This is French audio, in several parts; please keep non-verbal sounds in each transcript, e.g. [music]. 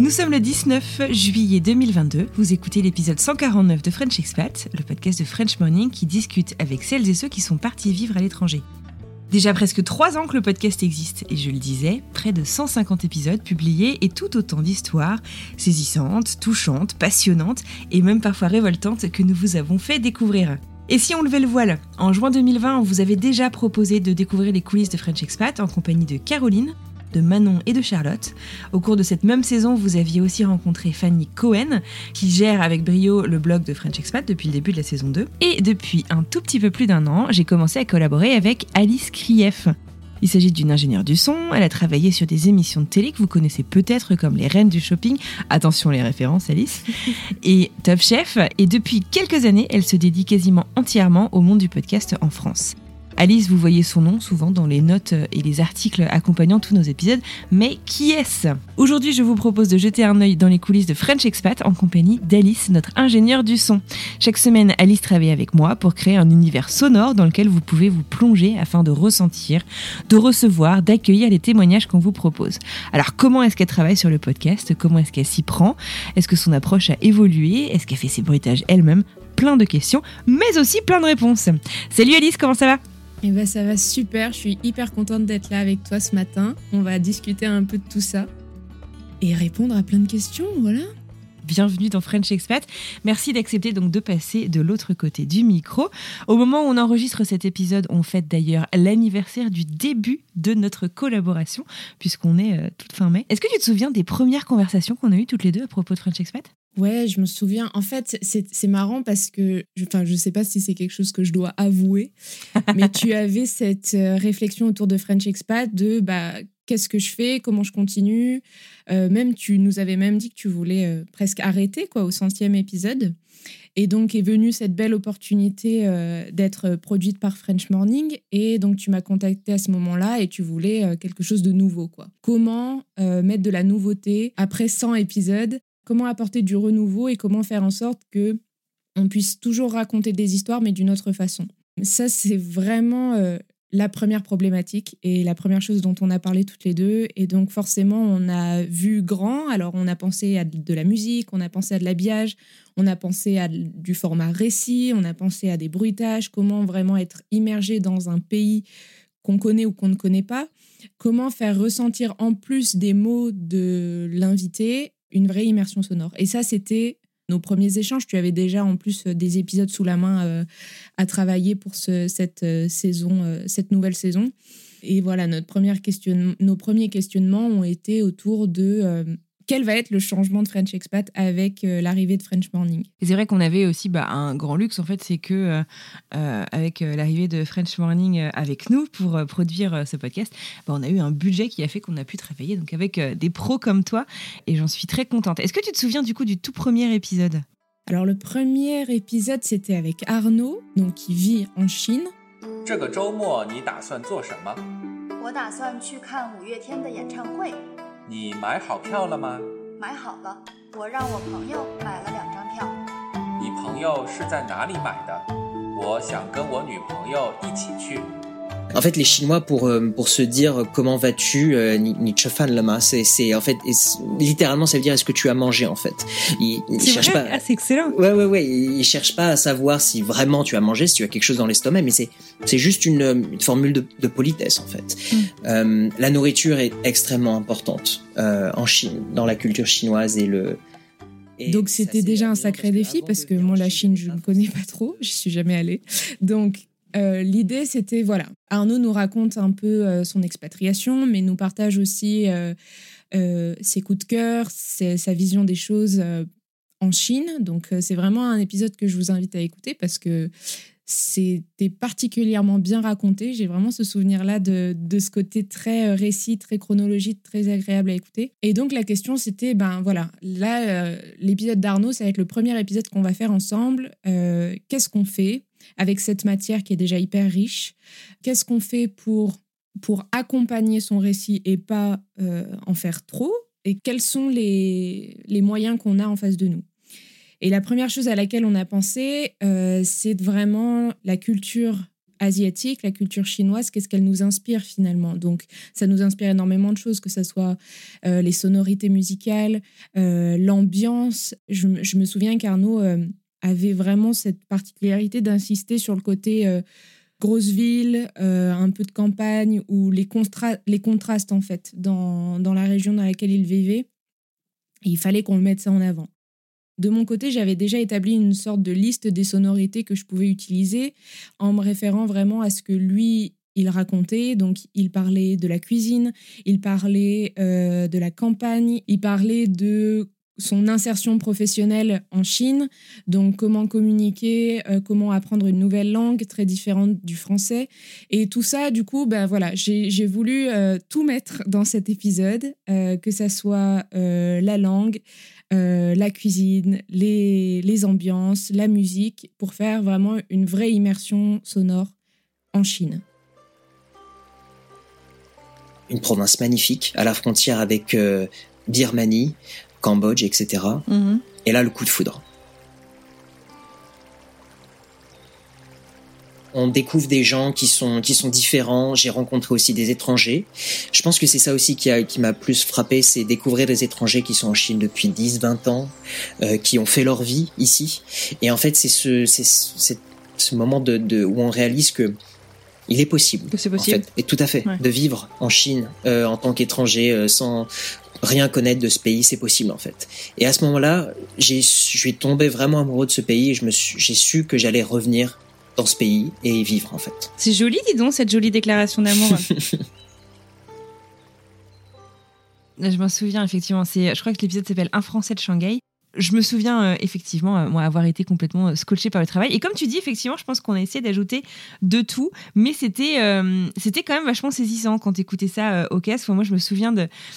Nous sommes le 19 juillet 2022. Vous écoutez l'épisode 149 de French Expat, le podcast de French Morning qui discute avec celles et ceux qui sont partis vivre à l'étranger. Déjà presque trois ans que le podcast existe, et je le disais, près de 150 épisodes publiés et tout autant d'histoires saisissantes, touchantes, passionnantes et même parfois révoltantes que nous vous avons fait découvrir. Et si on levait le voile? En juin 2020, on vous avait déjà proposé de découvrir les coulisses de French Expat en compagnie de Caroline, de Manon et de Charlotte. Au cours de cette même saison, vous aviez aussi rencontré Fanny Cohen, qui gère avec brio le blog de French Expat depuis le début de la saison 2. Et depuis un tout petit peu plus d'un an, j'ai commencé à collaborer avec Alice Krief. Il s'agit d'une ingénieure du son, elle a travaillé sur des émissions de télé que vous connaissez peut-être comme les Reines du Shopping, attention les références Alice, [laughs] et Top Chef, et depuis quelques années, elle se dédie quasiment entièrement au monde du podcast en France. Alice, vous voyez son nom souvent dans les notes et les articles accompagnant tous nos épisodes, mais qui est-ce? Aujourd'hui, je vous propose de jeter un œil dans les coulisses de French Expat en compagnie d'Alice, notre ingénieure du son. Chaque semaine, Alice travaille avec moi pour créer un univers sonore dans lequel vous pouvez vous plonger afin de ressentir, de recevoir, d'accueillir les témoignages qu'on vous propose. Alors, comment est-ce qu'elle travaille sur le podcast? Comment est-ce qu'elle s'y prend? Est-ce que son approche a évolué? Est-ce qu'elle fait ses bruitages elle-même? Plein de questions, mais aussi plein de réponses. Salut Alice, comment ça va? Eh ben ça va super, je suis hyper contente d'être là avec toi ce matin. On va discuter un peu de tout ça et répondre à plein de questions, voilà. Bienvenue dans French Expat. Merci d'accepter donc de passer de l'autre côté du micro. Au moment où on enregistre cet épisode, on fête d'ailleurs l'anniversaire du début de notre collaboration, puisqu'on est euh, toute fin mai. Est-ce que tu te souviens des premières conversations qu'on a eues toutes les deux à propos de French Expat? Ouais, je me souviens. En fait, c'est marrant parce que, je- enfin, je sais pas si c'est quelque chose que je dois avouer, [laughs] mais tu avais cette euh, réflexion autour de French Expat de bah qu'est-ce que je fais, comment je continue? Euh, même tu nous avais même dit que tu voulais euh, presque arrêter quoi au centième épisode. Et donc est venue cette belle opportunité euh, d'être produite par French Morning. Et donc tu m'as contacté à ce moment-là et tu voulais quelque chose de nouveau quoi. Comment mettre de la nouveauté après 100 épisodes comment apporter du renouveau et comment faire en sorte que on puisse toujours raconter des histoires mais d'une autre façon. Ça c'est vraiment euh, la première problématique et la première chose dont on a parlé toutes les deux et donc forcément on a vu grand alors on a pensé à de la musique, on a pensé à de l'habillage, on a pensé à du format récit, on a pensé à des bruitages, comment vraiment être immergé dans un pays qu'on connaît ou qu'on ne connaît pas, comment faire ressentir en plus des mots de l'invité une vraie immersion sonore. Et ça, c'était nos premiers échanges. Tu avais déjà en plus euh, des épisodes sous la main euh, à travailler pour ce- cette euh, saison, cette nouvelle saison. Et voilà, notre première question, nos premiers questionnements ont été autour de quel va être le changement de French Expat avec euh, l'arrivée de French Morning? C'est vrai qu'on avait aussi bah, un grand luxe, en fait, c'est que euh, euh, avec l'arrivée de French Morning avec nous pour produire ce podcast, bah, on a eu un budget qui a fait qu'on a pu travailler avec des pros comme toi, et j'en suis très contente. Est-ce que tu te souviens du coup du tout premier épisode? Alors le premier épisode c'était avec Arnaud, donc qui vit en Chine. 你买好票了吗？买好了，我让我朋友买了两张票。你朋友是在哪里买的？我想跟我女朋友一起去。En fait, les Chinois, pour, euh, pour se dire comment vas-tu, euh, ni, chefan lama, c'est, en fait, littéralement, ça veut dire est-ce que tu as mangé, en fait? Ils, ils cherchent vrai pas. Ah, c'est excellent. Ouais, ouais, ouais. Ils cherchent pas à savoir si vraiment tu as mangé, si tu as quelque chose dans l'estomac, mais c'est, c'est juste une, euh, une formule de, de politesse, en fait. Euh, la nourriture est extrêmement importante euh, en Chine, dans la culture chinoise et le. et Donc c'était déjà un sacré défi parce que moi la Chine je ne connais pas trop, je suis jamais allée. Donc euh, l'idée c'était voilà, Arnaud nous raconte un peu euh, son expatriation, mais nous partage aussi euh, ses coups de cœur, sa vision des choses en Chine. Donc c'est vraiment un épisode que je vous invite à écouter parce que c'était particulièrement bien raconté. J'ai vraiment ce souvenir-là de, ce côté très récit, très chronologique, très agréable à écouter. Et donc la question c'était, ben voilà, là l'épisode d'Arnaud, ça va être le premier épisode qu'on va faire ensemble. Qu'est-ce qu'on fait? Avec cette matière qui est déjà hyper riche Qu'est-ce qu'on fait pour, pour accompagner son récit et pas euh, en faire trop? Et quels sont les, les moyens qu'on a en face de nous? Et la première chose à laquelle on a pensé, euh, c'est vraiment la culture asiatique, la culture chinoise, qu'est-ce qu'elle nous inspire finalement? Donc, ça nous inspire énormément de choses, que ce soit euh, les sonorités musicales, l'ambiance. Je, me- souviens qu'Arnaud avait vraiment cette particularité d'insister sur le côté euh, grosse ville, euh, un peu de campagne, ou les, les contrastes en fait dans, dans la région dans laquelle il vivait. Il fallait qu'on le mette ça en avant. De mon côté, j'avais déjà établi une sorte de liste des sonorités que je pouvais utiliser en me référant vraiment à ce que lui, il racontait. Donc, il parlait de la cuisine, il parlait euh, de la campagne, il parlait de son insertion professionnelle en Chine, donc comment communiquer, euh, comment apprendre une nouvelle langue très différente du français. Et tout ça, du coup, ben voilà, j'ai voulu euh, tout mettre dans cet épisode, euh, que ça soit la langue, la cuisine, les, ambiances, la musique, pour faire vraiment une vraie immersion sonore en Chine. Une province magnifique, à la frontière avec Birmanie, Cambodge, etc. Mhm. Et là, le coup de foudre. On découvre des gens qui sont, qui sont différents. J'ai rencontré aussi des étrangers. Je pense que c'est ça aussi qui, a, qui m'a plus frappé, c'est découvrir des étrangers qui sont en Chine depuis 10, 20 ans, euh, qui ont fait leur vie ici. Et en fait, c'est ce, c'est, ce moment de, de, où on réalise que il est possible. Que c'est en possible. fait, et tout à fait, Ouais. de vivre en Chine euh, en tant qu'étranger euh, sans rien connaître de ce pays, c'est possible en fait. Et à ce moment-là, j'ai, je suis tombé vraiment amoureux de ce pays et j'ai su que j'allais revenir dans ce pays et y vivre en fait. C'est joli, dis donc, cette jolie déclaration d'amour. [laughs] je m'en souviens, effectivement. Je crois que l'épisode s'appelle Un Français de Shanghai. Je me souviens euh, effectivement, euh, moi, avoir été complètement euh, scotché par le travail. Et comme tu dis, effectivement, je pense qu'on a essayé d'ajouter de tout, mais c'était, c'était quand même vachement saisissant quand écoutais ça au casque. Enfin, moi, je me souviens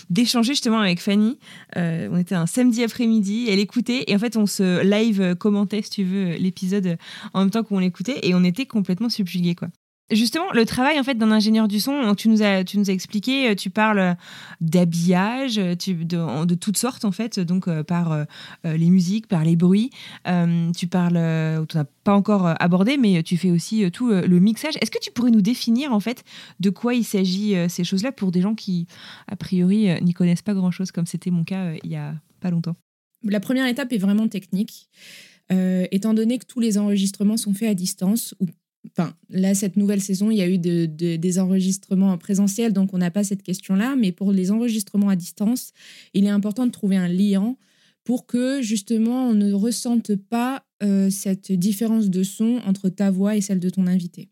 d'échanger justement avec Fanny. On était un samedi après-midi, elle écoutait, et en fait, on se live commentait, si tu veux, l'épisode en même temps qu'on l'écoutait, et on était complètement subjugués, quoi. Justement, le travail en fait d'un ingénieur du son, tu nous as, expliqué, euh, tu parles d'habillage, euh, tu, de, de toutes sortes en fait, donc euh, par euh, euh, les musiques, par les bruits. Euh, tu parles, euh, tu n'as pas encore euh, abordé, mais tu fais aussi euh, tout euh, le mixage. Est-ce que tu pourrais nous définir en fait de quoi il s'agit euh, ces choses-là pour des gens qui a priori euh, n'y connaissent pas grand-chose, comme c'était mon cas euh, il y a pas longtemps? La première étape est vraiment technique, euh, étant donné que tous les enregistrements sont faits à distance. Ou, enfin, là, cette nouvelle saison, il y a eu de- de- des enregistrements en présentiel, donc on n'a pas cette question-là. Mais pour les enregistrements à distance, il est important de trouver un liant pour que justement on ne ressente pas euh, cette différence de son entre ta voix et celle de ton invité.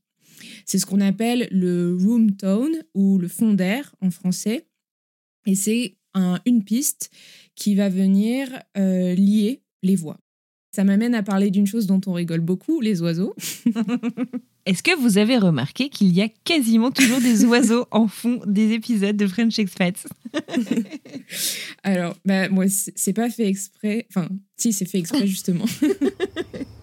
C'est ce qu'on appelle le room tone ou le fond d'air en français. Et c'est un- une piste qui va venir euh, lier les voix. Ça m'amène à parler d'une chose dont on rigole beaucoup, les oiseaux. [laughs] Est-ce que vous avez remarqué qu'il y a quasiment toujours des oiseaux en fond des épisodes de French Expats [laughs] Alors, bah, moi, c'est c'est pas fait exprès. Enfin, si, c'est fait exprès, justement. [laughs]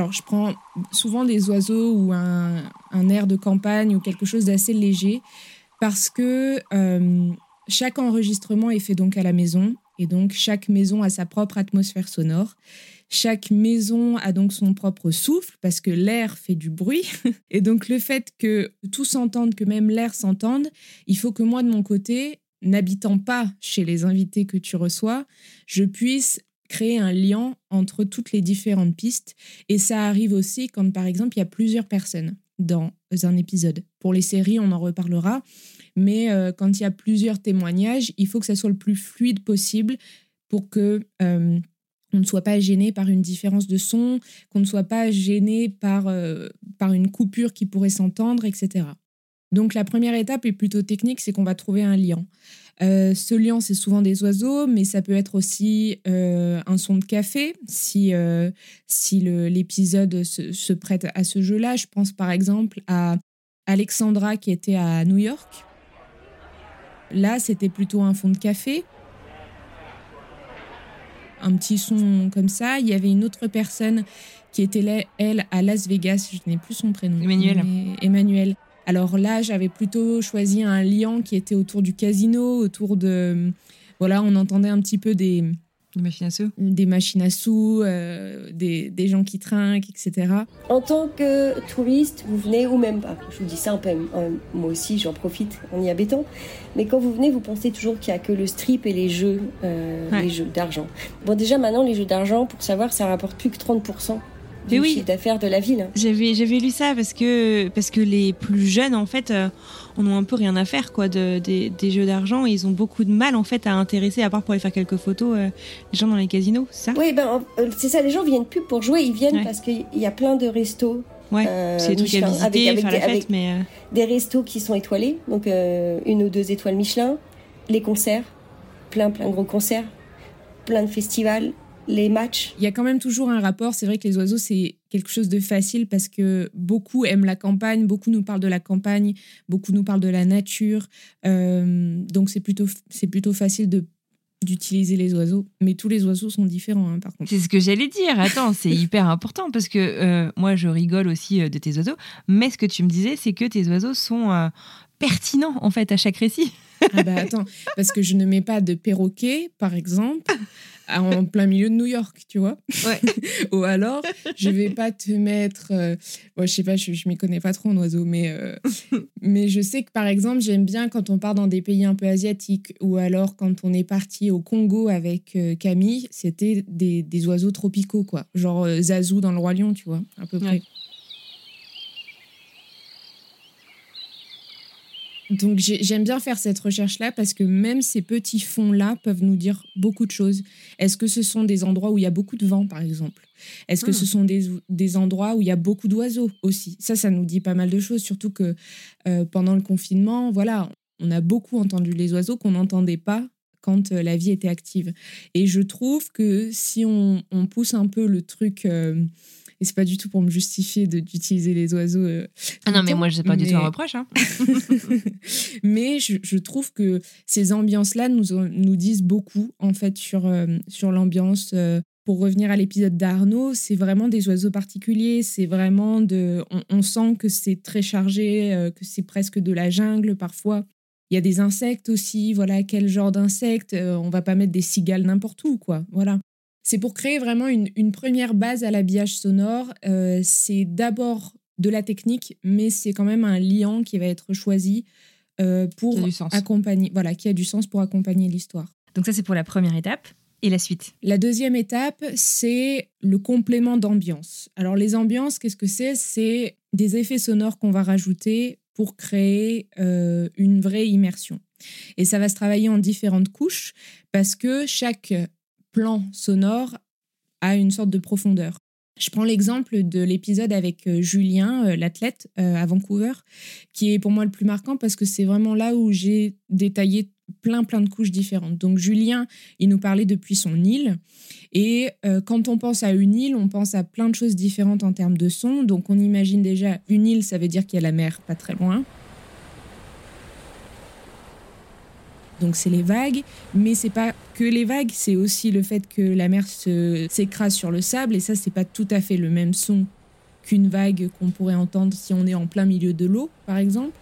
Alors, je prends souvent des oiseaux ou un, air de campagne ou quelque chose d'assez léger parce que euh, chaque enregistrement est fait donc à la maison et donc chaque maison a sa propre atmosphère sonore. Chaque maison a donc son propre souffle parce que l'air fait du bruit. [laughs] Et donc le fait que tout s'entende, que même l'air s'entende, il faut que moi de mon côté, n'habitant pas chez les invités que tu reçois, je puisse créer un lien entre toutes les différentes pistes. Et ça arrive aussi quand, par exemple, il y a plusieurs personnes dans un épisode. Pour les séries, on en reparlera. Mais euh, quand il y a plusieurs témoignages, il faut que ça soit le plus fluide possible pour que euh, on ne soit pas gêné par une différence de son, qu'on ne soit pas gêné par, euh, par une coupure qui pourrait s'entendre, etc. Donc la première étape est plutôt technique, c'est qu'on va trouver un lien. Euh, ce lien, c'est souvent des oiseaux, mais ça peut être aussi euh, un son de café, si, si l'épisode se, se, prête à ce jeu-là. Je pense par exemple à Alexandra qui était à New York. Là, c'était plutôt un fond de café un petit son comme ça. Il y avait une autre personne qui était là, elle, à Las Vegas. Je n'ai plus son prénom. Emmanuel. Emmanuel. Alors là, j'avais plutôt choisi un lion qui était autour du casino, autour de. Voilà, on entendait un petit peu des, des machines à sous Des machines à sous, euh, des, des, gens qui trinquent, etc. En tant que touriste, vous venez, ou même pas, je vous dis ça un peu, moi aussi j'en profite en y habitant, mais quand vous venez, vous pensez toujours qu'il n'y a que le strip et les jeux, euh, les jeux d'argent. Bon déjà maintenant, les jeux d'argent, pour savoir, ça rapporte plus que 30% du oui. chiffre d'affaires de la ville. J'avais, j'avais lu ça parce que, parce que les plus jeunes, en fait... Euh, on a un peu rien à faire quoi de, des, jeux d'argent. Et ils ont beaucoup de mal en fait à intéresser à part pour aller faire quelques photos euh, les gens dans les casinos ça? Oui ben euh, c'est ça les gens viennent plus pour jouer ils viennent parce qu'il y a plein de restos ouais euh, c'est des trucs à visiter avec, faire la fête mais des restos qui sont étoilés. Donc une ou deux étoiles Michelin les concerts plein plein de gros concerts plein de festivals les matchs. Il y a quand même toujours un rapport. C'est vrai que les oiseaux, c'est quelque chose de facile parce que beaucoup aiment la campagne, beaucoup nous parlent de la campagne, beaucoup nous parlent de la nature. Euh, donc c'est plutôt, c'est plutôt facile de d'utiliser les oiseaux, mais tous les oiseaux sont différents hein, par contre. C'est ce que j'allais dire. Attends, c'est [laughs] hyper important parce que euh, moi je rigole aussi euh, de tes oiseaux, mais ce que tu me disais, c'est que tes oiseaux sont pertinents en fait à chaque récit. ah bah attends, parce que je ne mets pas de perroquet, par exemple, [laughs] en plein milieu de New York, tu vois. Ouais. [laughs] Ou alors, je vais pas te mettre. Euh, je sais pas, je, je m'y connais pas trop en oiseaux, mais, euh, mais je sais que par exemple, j'aime bien quand on part dans des pays un peu asiatiques, ou alors quand on est parti au Congo avec euh, Camille, c'était des, des, oiseaux tropicaux, quoi. Genre Zazou dans le Roi Lion, tu vois, à peu près. Donc j'aime bien faire cette recherche-là parce que même ces petits fonds-là peuvent nous dire beaucoup de choses. Est-ce que ce sont des endroits où il y a beaucoup de vent, par exemple? Est-ce que ce hmm. sont des, des, endroits où il y a beaucoup d'oiseaux aussi? Ça, ça nous dit pas mal de choses, surtout que euh, pendant le confinement, voilà, on a beaucoup entendu les oiseaux qu'on n'entendait pas quand euh, la vie était active. Et je trouve que si on, on pousse un peu le truc... Euh, et c'est pas du tout pour me justifier d'utiliser les oiseaux. Euh, ah non, mais moi, je pas du tout un reproche. Hein. [laughs] mais je, je, trouve que ces ambiances-là nous, nous disent beaucoup, en fait, sur, euh, sur l'ambiance. Euh, pour revenir à l'épisode d'Arnaud, c'est vraiment des oiseaux particuliers. C'est vraiment de. On, sent que c'est très chargé, que c'est presque de la jungle parfois. Il y a des insectes aussi. Voilà, quel genre d'insectes On va pas mettre des cigales n'importe où, quoi. Voilà. C'est pour créer vraiment une, première base à l'habillage sonore. Euh, c'est d'abord de la technique, mais c'est quand même un liant qui va être choisi euh, pour accompagner, voilà, qui a du sens pour accompagner l'histoire. Donc ça, c'est pour la première étape. Et la suite? La deuxième étape, c'est le complément d'ambiance. Alors les ambiances, qu'est-ce que c'est? C'est des effets sonores qu'on va rajouter pour créer euh, une vraie immersion. Et ça va se travailler en différentes couches parce que chaque plan sonore a une sorte de profondeur. Je prends l'exemple de l'épisode avec euh, Julien, euh, l'athlète euh, à Vancouver, qui est pour moi le plus marquant parce que c'est vraiment là où j'ai détaillé plein plein de couches différentes. Donc Julien, il nous parlait depuis son île et quand on pense à une île, on pense à plein de choses différentes en termes de son. Donc on imagine déjà une île, ça veut dire qu'il y a la mer pas très loin. Donc c'est les vagues, mais c'est pas que les vagues, c'est aussi le fait que la mer s'écrase sur le sable, et ça, c'est pas tout à fait le même son qu'une vague qu'on pourrait entendre si on est en plein milieu de l'eau, par exemple.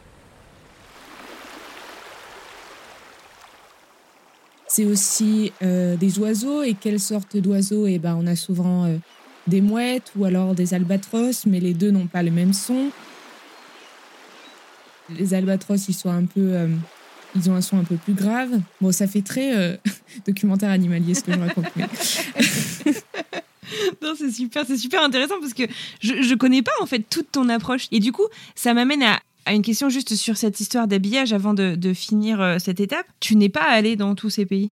C'est aussi euh, des oiseaux, et quelle sorte d'oiseaux? Eh ben, on a souvent euh, des mouettes ou alors des albatros, mais les deux n'ont pas le même son. Les albatros, ils sont un peu euh, ils ont un son un peu plus grave. Bon, ça fait très euh, [laughs] documentaire animalier ce que je raconte. [laughs] non, c'est super, c'est super intéressant parce que je, ne connais pas en fait toute ton approche. Et du coup, ça m'amène à, une question juste sur cette histoire d'habillage avant de, finir euh, cette étape. Tu n'es pas allé dans tous ces pays.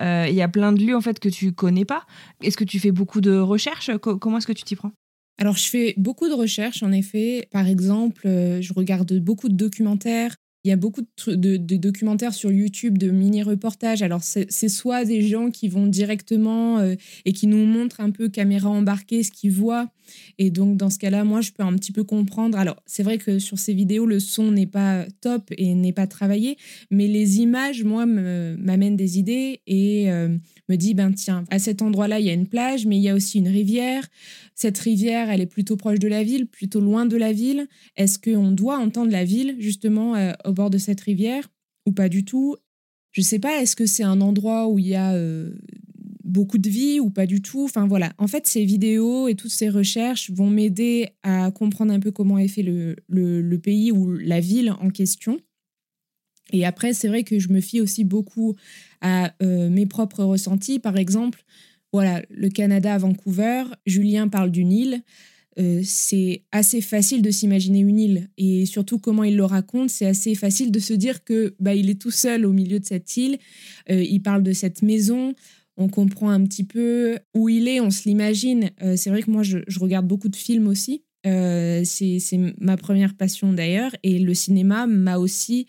Euh, il y a plein de lieux en fait que tu connais pas. Est-ce que tu fais beaucoup de recherches? Comment est-ce que tu t'y prends? Alors, je fais beaucoup de recherches, en effet. Par exemple, je regarde beaucoup de documentaires. Il y a beaucoup de, documentaires sur YouTube, de mini-reportages. Alors, c'est soit des gens qui vont directement euh, et qui nous montrent un peu caméra embarquée ce qu'ils voient. Et donc, dans ce cas-là, moi, je peux un petit peu comprendre. Alors, c'est vrai que sur ces vidéos, le son n'est pas top et n'est pas travaillé, mais les images, moi, m'amènent des idées et euh, me dit, ben tiens, à cet endroit-là, il y a une plage, mais il y a aussi une rivière. Cette rivière, elle est plutôt proche de la ville, plutôt loin de la ville. Est-ce qu'on doit entendre la ville, justement, euh, au bord de cette rivière ou pas du tout? Je sais pas, est-ce que c'est un endroit où il y a euh, beaucoup de vie ou pas du tout? Enfin voilà, en fait, ces vidéos et toutes ces recherches vont m'aider à comprendre un peu comment est fait le, le pays ou la ville en question. Et après, c'est vrai que je me fie aussi beaucoup à euh, mes propres ressentis. Par exemple, voilà, le Canada à Vancouver, Julien parle d'une île. Euh, c'est assez facile de s'imaginer une île et surtout comment il le raconte, c'est assez facile de se dire que bah, il est tout seul au milieu de cette île. Euh, il parle de cette maison, on comprend un petit peu où il est, on se l'imagine. c'est vrai que moi je, je, regarde beaucoup de films aussi. c'est ma première passion d'ailleurs et le cinéma m'a aussi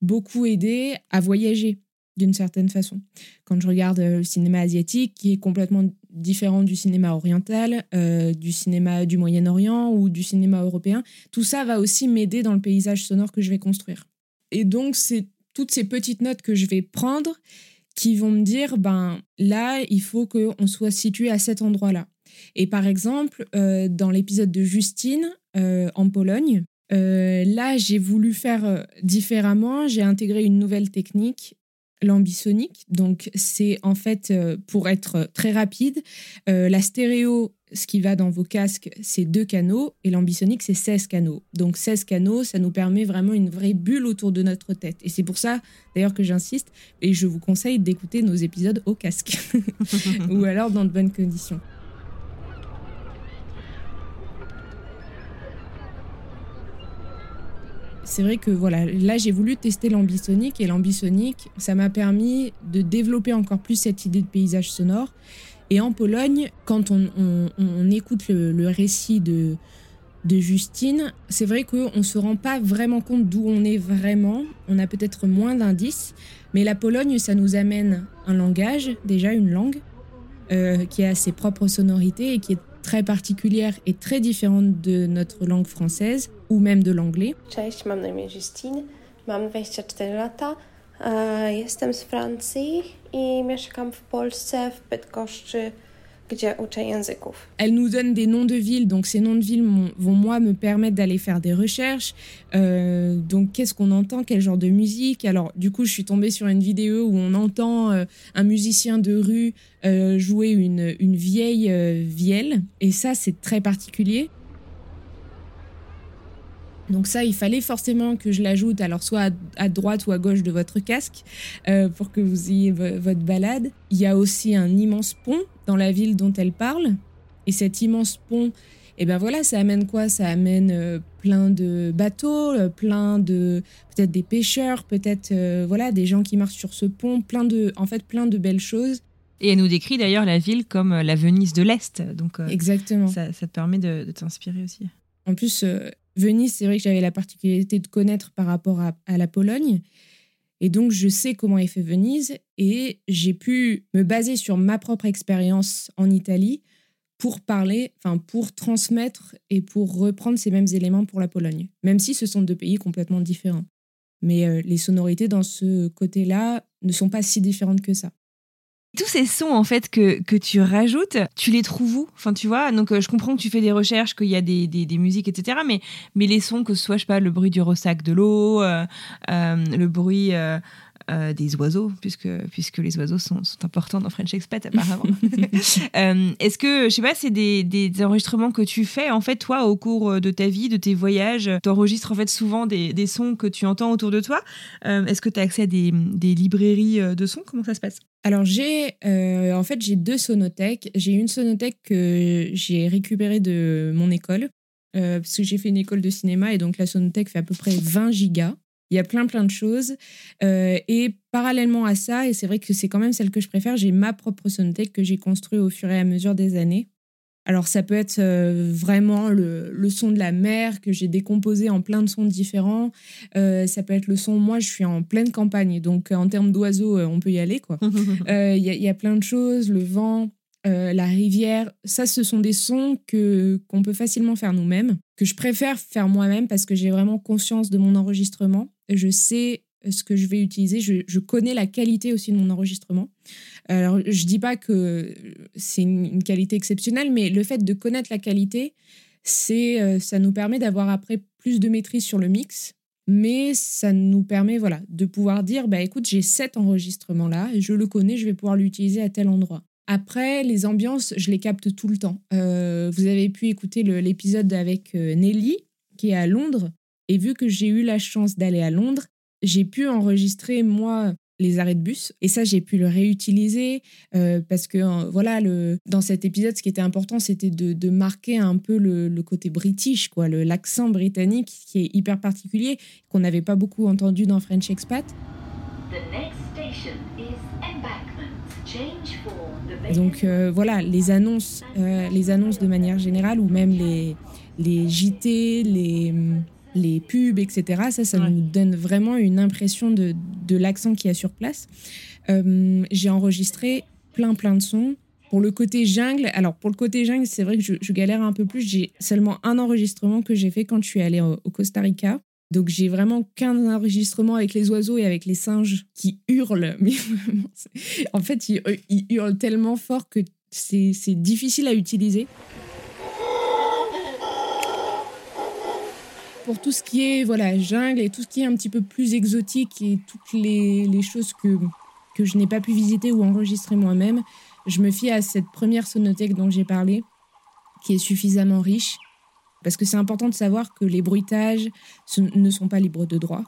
beaucoup aidé à voyager d'une certaine façon. Quand je regarde euh, le cinéma asiatique, qui est complètement différent du cinéma oriental, euh, du cinéma du Moyen-Orient ou du cinéma européen, tout ça va aussi m'aider dans le paysage sonore que je vais construire. Et donc, c'est toutes ces petites notes que je vais prendre qui vont me dire, ben là, il faut qu'on soit situé à cet endroit-là. Et par exemple, euh, dans l'épisode de Justine, en Pologne, euh, là, j'ai voulu faire euh, différemment. J'ai intégré une nouvelle technique, l'ambisonique. Donc, c'est en fait, euh, pour être très rapide, la stéréo, ce qui va dans vos casques, c'est deux canaux et l'ambisonique, c'est 16 canaux. Donc, 16 canaux, ça nous permet vraiment une vraie bulle autour de notre tête. Et c'est pour ça, d'ailleurs, que j'insiste et je vous conseille d'écouter nos épisodes au casque [laughs] ou alors dans de bonnes conditions. C'est vrai que voilà, là j'ai voulu tester l'ambisonique et l'ambisonique, ça m'a permis de développer encore plus cette idée de paysage sonore. Et en Pologne, quand on, écoute le, récit de, de Justine, c'est vrai qu'on ne se rend pas vraiment compte d'où on est vraiment. On a peut-être moins d'indices, mais la Pologne, ça nous amène un langage, déjà une langue, euh, qui a ses propres sonorités et qui est très particulière et très différente de notre langue française ou même de l'anglais. Cześć, mam na imię Justine, mam 24 lata, e, jestem z Francji i mieszkam w Polsce, w Bydgoszczy, Elle nous donne des noms de villes, donc ces noms de villes vont moi me permettre d'aller faire des recherches. Euh, donc qu'est-ce qu'on entend, quel genre de musique? Alors du coup, je suis tombée sur une vidéo où on entend euh, un musicien de rue euh, jouer une, une vieille vielle, et ça c'est très particulier. Donc ça, il fallait forcément que je l'ajoute, alors soit à, droite ou à gauche de votre casque, pour que vous ayez votre balade. Il y a aussi un immense pont dans la ville dont elle parle. Et cet immense pont, et eh ben voilà, ça amène quoi? Ça amène euh, plein de bateaux, euh, plein de peut-être des pêcheurs, peut-être euh, voilà des gens qui marchent sur ce pont, plein de en fait plein de belles choses. Et elle nous décrit d'ailleurs la ville comme la Venise de l'Est. Donc Exactement. Ça, te permet de, t'inspirer aussi. En plus, Venise, c'est vrai que j'avais la particularité de connaître par rapport à, la Pologne. Et donc, je sais comment est fait Venise et j'ai pu me baser sur ma propre expérience en Italie pour parler, enfin, pour transmettre et pour reprendre ces mêmes éléments pour la Pologne, même si ce sont deux pays complètement différents. Mais euh, les sonorités dans ce côté-là ne sont pas si différentes que ça. Tous ces sons en fait que, que tu rajoutes, tu les trouves où? Enfin, tu vois, donc euh, je comprends que tu fais des recherches, qu'il y a des, des, musiques, etc. Mais, mais les sons, que ce soit, je sais pas, le bruit du ressac de l'eau, euh, euh, le bruit des oiseaux, puisque, puisque les oiseaux sont, sont importants dans French Expat apparemment. [laughs] Est-ce que, je sais pas, c'est des, des, enregistrements que tu fais, en fait, toi, au cours de ta vie, de tes voyages Tu enregistres en fait souvent des, des, sons que tu entends autour de toi? Est-ce que tu as accès à des, des, librairies de sons? Comment ça se passe? Alors j'ai en fait j'ai deux sonothèques. J'ai une sonothèque que j'ai récupérée de mon école parce que j'ai fait une école de cinéma et donc la sonothèque fait à peu près 20 gigas. Il y a plein plein de choses. Euh, et parallèlement à ça, et c'est vrai que c'est quand même celle que je préfère, j'ai ma propre sonothèque que j'ai construite au fur et à mesure des années. Alors ça peut être euh, vraiment le, le, son de la mer que j'ai décomposé en plein de sons différents. Euh, ça peut être le son, moi je suis en pleine campagne, donc en termes d'oiseaux, on peut y aller. [laughs] Il y, y, a plein de choses, le vent, la rivière. Ça, ce sont des sons que qu'on peut facilement faire nous-mêmes, que je préfère faire moi-même parce que j'ai vraiment conscience de mon enregistrement je sais euh, ce que je vais utiliser, je, connais la qualité aussi de mon enregistrement. Alors, je dis pas que c'est une, qualité exceptionnelle, mais le fait de connaître la qualité, c'est, euh, ça nous permet d'avoir après plus de maîtrise sur le mix, mais ça nous permet voilà, de pouvoir dire, bah, écoute, j'ai cet enregistrement-là, je le connais, je vais pouvoir l'utiliser à tel endroit. Après, les ambiances, je les capte tout le temps. Euh, vous avez pu écouter l'épisode avec Nelly, qui est à Londres. Et vu que j'ai eu la chance d'aller à Londres, j'ai pu enregistrer moi les arrêts de bus. Et ça j'ai pu le réutiliser euh, parce que euh, voilà le dans cet épisode ce qui était important c'était de, marquer un peu le, côté british quoi l'accent britannique qui est hyper particulier qu'on n'avait pas beaucoup entendu dans French Expat. Donc euh, voilà les annonces les annonces de manière générale ou même les les JT les les pubs, etc. Ça, ça nous donne vraiment une impression de, de l'accent qu'il y a sur place. Euh, j'ai enregistré plein, plein de sons. Pour le côté jungle, alors pour le côté jungle, c'est vrai que je, galère un peu plus. J'ai seulement un enregistrement que j'ai fait quand je suis allée au, Costa Rica. Donc j'ai vraiment qu'un enregistrement avec les oiseaux et avec les singes qui hurlent. [laughs] Mais en fait, ils, ils hurlent tellement fort que c'est difficile à utiliser. Pour tout ce qui est voilà jungle et tout ce qui est un petit peu plus exotique et toutes les, choses que, que je n'ai pas pu visiter ou enregistrer moi-même, je me fie à cette première sonothèque dont j'ai parlé, qui est suffisamment riche, parce que c'est important de savoir que les bruitages ne sont pas libres de droit.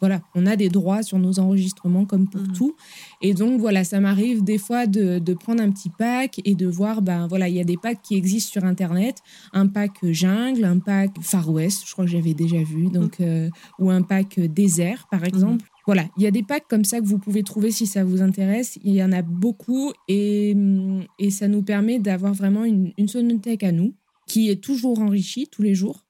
Voilà, on a des droits sur nos enregistrements comme pour mmh. tout. Et donc, voilà, ça m'arrive des fois de, de, prendre un petit pack et de voir, ben voilà, il y a des packs qui existent sur Internet. Un pack jungle, un pack Far West, je crois que j'avais déjà vu, donc, mmh. euh, ou un pack désert, par mmh. exemple. Voilà, il y a des packs comme ça que vous pouvez trouver si ça vous intéresse. Il y en a beaucoup et, et ça nous permet d'avoir vraiment une, une sonothèque à nous qui est toujours enrichie tous les jours.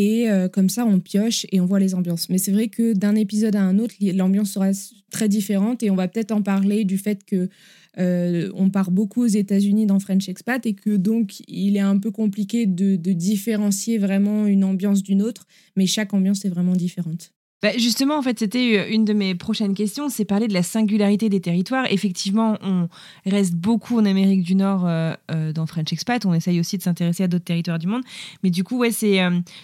Et euh, comme ça, on pioche et on voit les ambiances. Mais c'est vrai que d'un épisode à un autre, l'ambiance sera très différente et on va peut-être en parler du fait que euh, on part beaucoup aux États-Unis dans French Expat et que donc il est un peu compliqué de différencier vraiment une ambiance d'une autre, mais chaque ambiance est vraiment différente. Bah, justement, en fait, c'était euh, une de mes prochaines questions, c'est parler de la singularité des territoires. Effectivement, on reste beaucoup en Amérique du Nord euh, euh, dans French Expat. On essaye aussi de s'intéresser à d'autres territoires du monde. Mais du coup, ouais, c'est,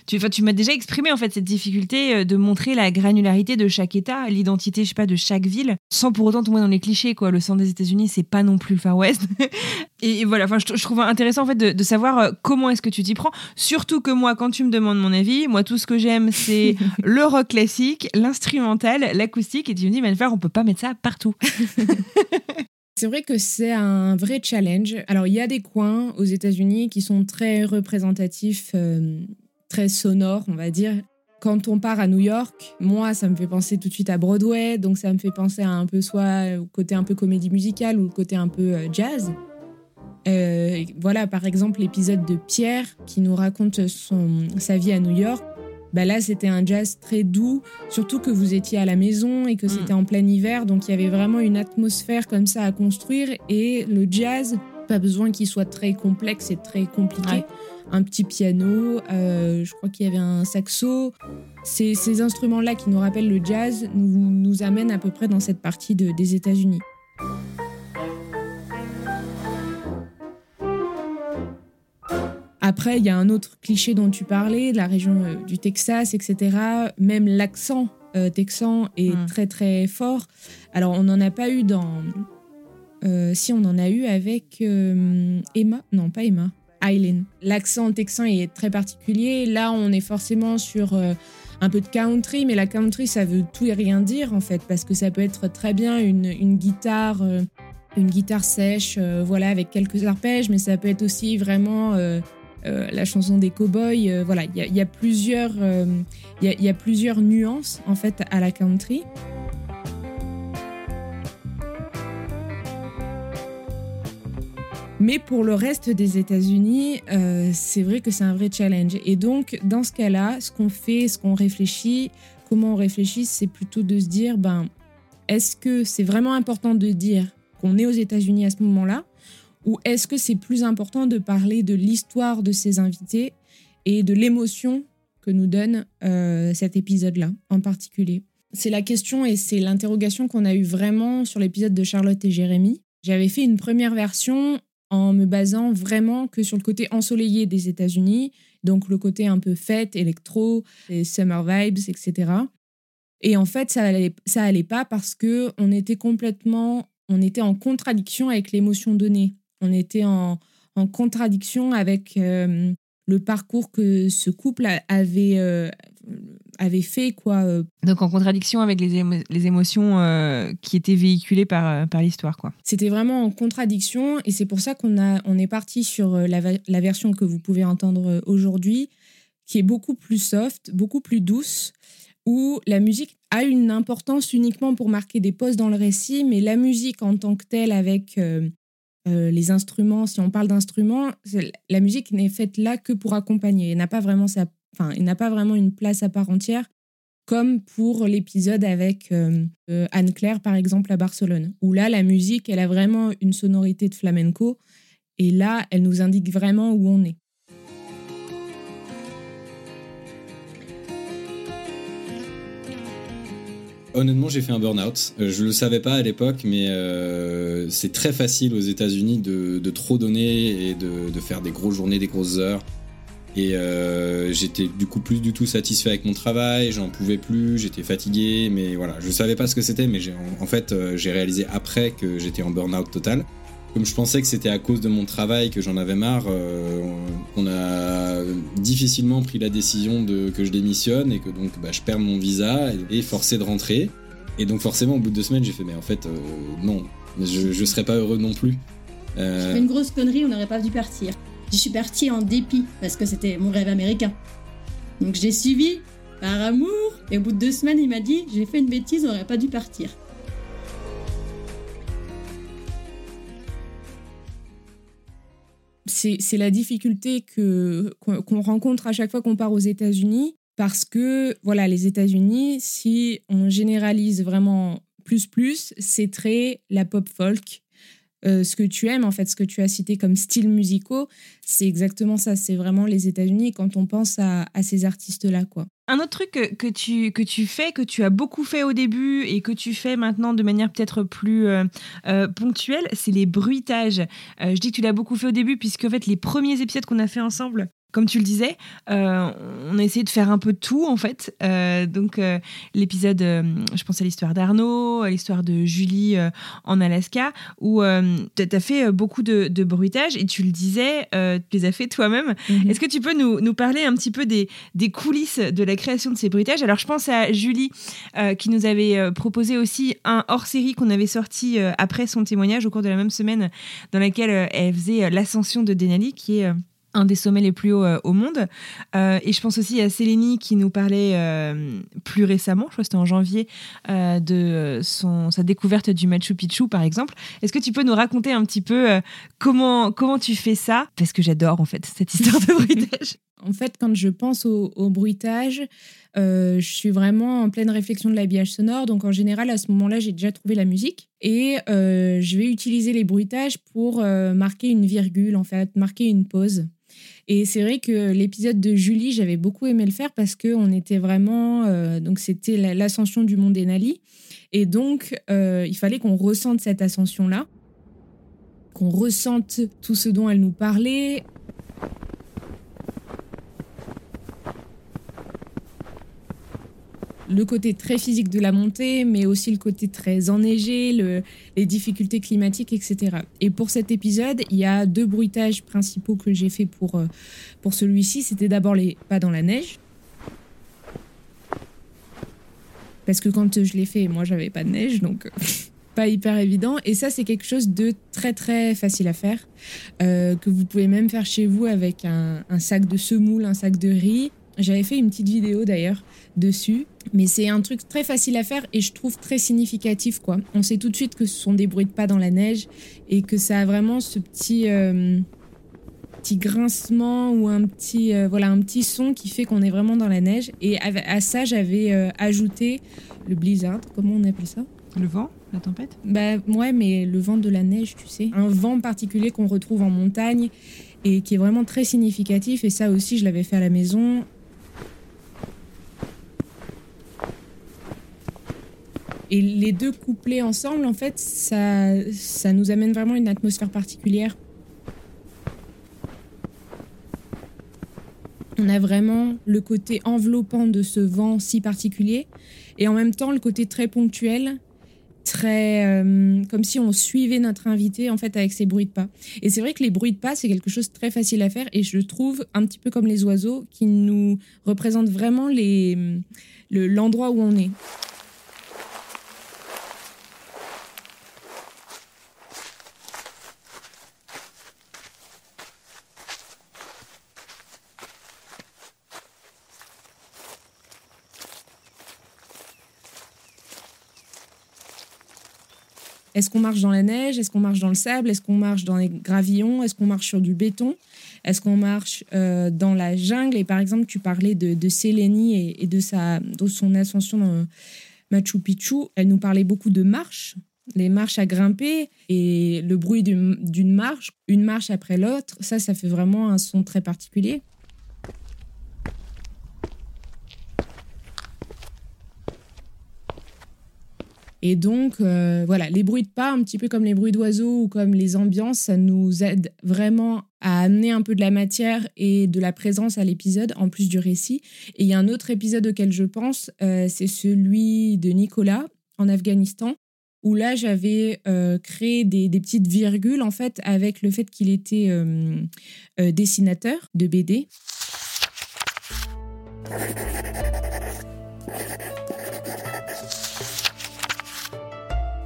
tu, tu m'as déjà exprimé en fait cette difficulté de montrer la granularité de chaque État, l'identité, je sais pas, de chaque ville, sans pour autant tomber dans les clichés. Quoi, le centre des États-Unis, c'est pas non plus le Far West. [laughs] et, voilà, enfin, je, je, trouve intéressant en fait de, de savoir comment est-ce que tu t'y prends. Surtout que moi, quand tu me demandes mon avis, moi, tout ce que j'aime, c'est [laughs] le rock classique l'instrumental, l'acoustique, et tu me dis, mais on peut pas mettre ça partout. [laughs] C'est vrai que c'est un vrai challenge. Alors, il y a des coins aux États-Unis qui sont très représentatifs, euh, très sonores, on va dire. Quand on part à New York, moi, ça me fait penser tout de suite à Broadway, donc ça me fait penser à un peu soit au côté un peu comédie musicale ou au côté un peu euh, jazz. Euh, voilà, par exemple, l'épisode de Pierre qui nous raconte son, sa vie à New York bah là c'était un jazz très doux, surtout que vous étiez à la maison et que c'était mm. en plein hiver, donc il y avait vraiment une atmosphère comme ça à construire et le jazz, pas besoin qu'il soit très complexe et très compliqué. Un petit piano, euh, je crois qu'il y avait un saxo. ces, ces instruments-là qui nous rappellent le jazz nous, nous amènent à peu près dans cette partie de- des États-Unis. Après, il y a un autre cliché dont tu parlais, de la région euh, du Texas, etc. Même l'accent euh, texan est Mm. très très fort. Alors, on n'en a pas eu dans. euh, si, on en a eu avec Emma. Non, pas Emma. Eileen. L'accent texan est très particulier. Là, on est forcément sur un peu de country, mais la country, ça veut tout et rien dire en fait, parce que ça peut être très bien une, une guitare, euh, une guitare sèche, euh, voilà, avec quelques arpèges, mais ça peut être aussi vraiment euh, euh, la chanson des cowboys. voilà, il y a plusieurs nuances en fait à la country. Mais pour le reste des États-Unis, euh, c'est vrai que c'est un vrai challenge. Et donc, dans ce cas-là, ce qu'on fait, ce qu'on réfléchit, comment on réfléchit, c'est plutôt de se dire, ben, est-ce que c'est vraiment important de dire qu'on est aux États-Unis à ce moment-là Ou est-ce que c'est plus important de parler de l'histoire de ces invités et de l'émotion que nous donne euh, cet épisode-là en particulier? C'est la question et c'est l'interrogation qu'on a eue vraiment sur l'épisode de Charlotte et Jérémy. J'avais fait une première version en me basant vraiment que sur le côté ensoleillé des États-Unis, donc le côté un peu fête, électro, les summer vibes, etc. Et en fait, ça allait, ça allait pas parce que on était complètement, on était en contradiction avec l'émotion donnée. On était en, en contradiction avec euh, le parcours que ce couple avait, euh, avait fait, quoi. euh, Donc en contradiction avec les, émo- les émotions euh, qui étaient véhiculées par, par l'histoire, quoi. C'était vraiment en contradiction et c'est pour ça qu'on a, on est parti sur la, la version que vous pouvez entendre aujourd'hui, qui est beaucoup plus soft, beaucoup plus douce, où la musique a une importance uniquement pour marquer des pauses dans le récit, mais la musique en tant que telle, avec euh, euh, les instruments, si on parle d'instruments, la musique n'est faite là que pour accompagner. Elle n'a pas vraiment sa, enfin, n'a pas vraiment une place à part entière comme pour l'épisode avec euh, euh, Anne-Claire, par exemple, à Barcelone, où là, la musique, elle a vraiment une sonorité de flamenco, et là, elle nous indique vraiment où on est. Honnêtement, j'ai fait un burn-out. Euh, Je le savais pas à l'époque, mais euh, c'est très facile aux États-Unis de, trop donner et de, faire des grosses journées, des grosses heures. Et euh, j'étais du coup plus du tout satisfait avec mon travail, j'en pouvais plus, j'étais fatigué, mais voilà, je savais pas ce que c'était, mais en, en fait, j'ai réalisé après que j'étais en burn-out total. Comme je pensais que c'était à cause de mon travail que j'en avais marre, euh, on a difficilement pris la décision de, que je démissionne et que donc bah, je perds mon visa et, et forcé de rentrer. Et donc forcément, au bout de deux semaines, j'ai fait mais en fait euh, non, je, je serais pas heureux non plus. Euh, J'ai fait une grosse connerie, on n'aurait pas dû partir. Je suis partie en dépit parce que c'était mon rêve américain. Donc j'ai suivi par amour et au bout de deux semaines, il m'a dit j'ai fait une bêtise, on n'aurait pas dû partir. C'est la difficulté que qu'on rencontre à chaque fois qu'on part aux États-Unis parce que voilà les États-Unis si on généralise vraiment plus plus c'est très la pop folk Euh, ce que tu aimes en fait ce que tu as cité comme styles musicaux c'est exactement ça c'est vraiment les États-Unis quand on pense à, ces artistes là quoi Un autre truc que, tu, que tu fais, que tu as beaucoup fait au début et que tu fais maintenant de manière peut-être plus euh, euh, ponctuelle, c'est les bruitages. Je dis que tu l'as beaucoup fait au début puisque en fait les premiers épisodes qu'on a fait ensemble, comme tu le disais, euh, on a essayé de faire un peu de tout en fait. Euh, donc euh, l'épisode, je pense à l'histoire d'Arnaud, à l'histoire de Julie en Alaska, où tu as fait beaucoup de, de bruitages et tu le disais, tu les as fait toi-même. Est-ce que tu peux nous, nous parler un petit peu des, des coulisses de la création de ces bruitages? Alors, je pense à Julie qui nous avait proposé aussi un hors-série qu'on avait sorti après son témoignage au cours de la même semaine, dans laquelle elle faisait l'ascension de Denali, qui est un des sommets les plus hauts euh, au monde. Euh, et je pense aussi à Célénie qui nous parlait euh, plus récemment, je crois que c'était en janvier, de son, sa découverte du Machu Picchu, par exemple. Est-ce que tu peux nous raconter un petit peu comment, comment tu fais ça? Parce que j'adore, en fait, cette histoire de bruitage. [laughs] En fait, quand je pense au, bruitage, euh, je suis vraiment en pleine réflexion de l'habillage sonore. Donc, en général, à ce moment-là, j'ai déjà trouvé la musique. Et je vais utiliser les bruitages pour marquer une virgule, en fait, marquer une pause. Et c'est vrai que l'épisode de Julie, j'avais beaucoup aimé le faire parce qu'on était vraiment. donc, c'était l'ascension du monde d'Enali. Et donc, il fallait qu'on ressente cette ascension-là qu'on ressente tout ce dont elle nous parlait. Le côté très physique de la montée, mais aussi le côté très enneigé, les difficultés climatiques, etc. Et pour cet épisode, il y a deux bruitages principaux que j'ai fait pour, euh, pour celui-ci. C'était d'abord les pas dans la neige. Parce que quand je l'ai fait, moi, j'avais pas de neige, donc [laughs] pas hyper évident. Et ça, c'est quelque chose de très très facile à faire, euh, que vous pouvez même faire chez vous avec un, sac de semoule, un sac de riz. J'avais fait une petite vidéo d'ailleurs dessus, mais c'est un truc très facile à faire et je trouve très significatif quoi. On sait tout de suite que ce sont des bruits de pas dans la neige et que ça a vraiment ce petit euh, petit grincement ou un petit euh, voilà un petit son qui fait qu'on est vraiment dans la neige. Et à, ça j'avais ajouté le blizzard, comment on appelle ça? Le vent? La tempête? Bah ouais, mais le vent de la neige, tu sais. Un vent particulier qu'on retrouve en montagne et qui est vraiment très significatif. Et ça aussi, je l'avais fait à la maison. Et les deux couplés ensemble, en fait, ça, ça nous amène vraiment une atmosphère particulière. On a vraiment le côté enveloppant de ce vent si particulier et en même temps le côté très ponctuel très euh, comme si on suivait notre invité en fait avec ses bruits de pas. Et c'est vrai que les bruits de pas c'est quelque chose de très facile à faire et je trouve un petit peu comme les oiseaux qui nous représentent vraiment les l'endroit où on est. Est-ce qu'on marche dans la neige? Est-ce qu'on marche dans le sable? Est-ce qu'on marche dans les gravillons? Est-ce qu'on marche sur du béton? Est-ce qu'on marche euh, dans la jungle? Et par exemple, tu parlais de, de et, de, sa, de son ascension dans Machu Picchu. Elle nous parlait beaucoup de marche, les marches à grimper et le bruit d'une marche, une marche après l'autre. Ça, ça fait vraiment un son très particulier. Et donc, euh, voilà, les bruits de pas, un petit peu comme les bruits d'oiseaux ou comme les ambiances, ça nous aide vraiment à amener un peu de la matière et de la présence à l'épisode, en plus du récit. Et il y a un autre épisode auquel je pense, euh, c'est celui de Nicolas en Afghanistan, où là, j'avais euh, créé des, des, petites virgules, en fait, avec le fait qu'il était dessinateur de BD.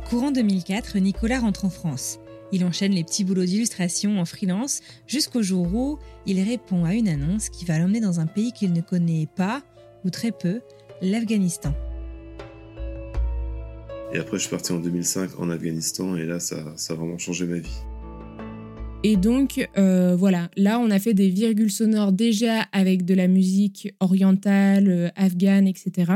Courant 2004, Nicolas rentre en France. Il enchaîne les petits boulots d'illustration en freelance jusqu'au jour où il répond à une annonce qui va l'emmener dans un pays qu'il ne connaît pas ou très peu, l'Afghanistan. Et après, je suis parti en 2005 en Afghanistan et là, ça, ça a vraiment changé ma vie. Et donc, euh, voilà, là, on a fait des virgules sonores déjà avec de la musique orientale, euh, afghane, etc.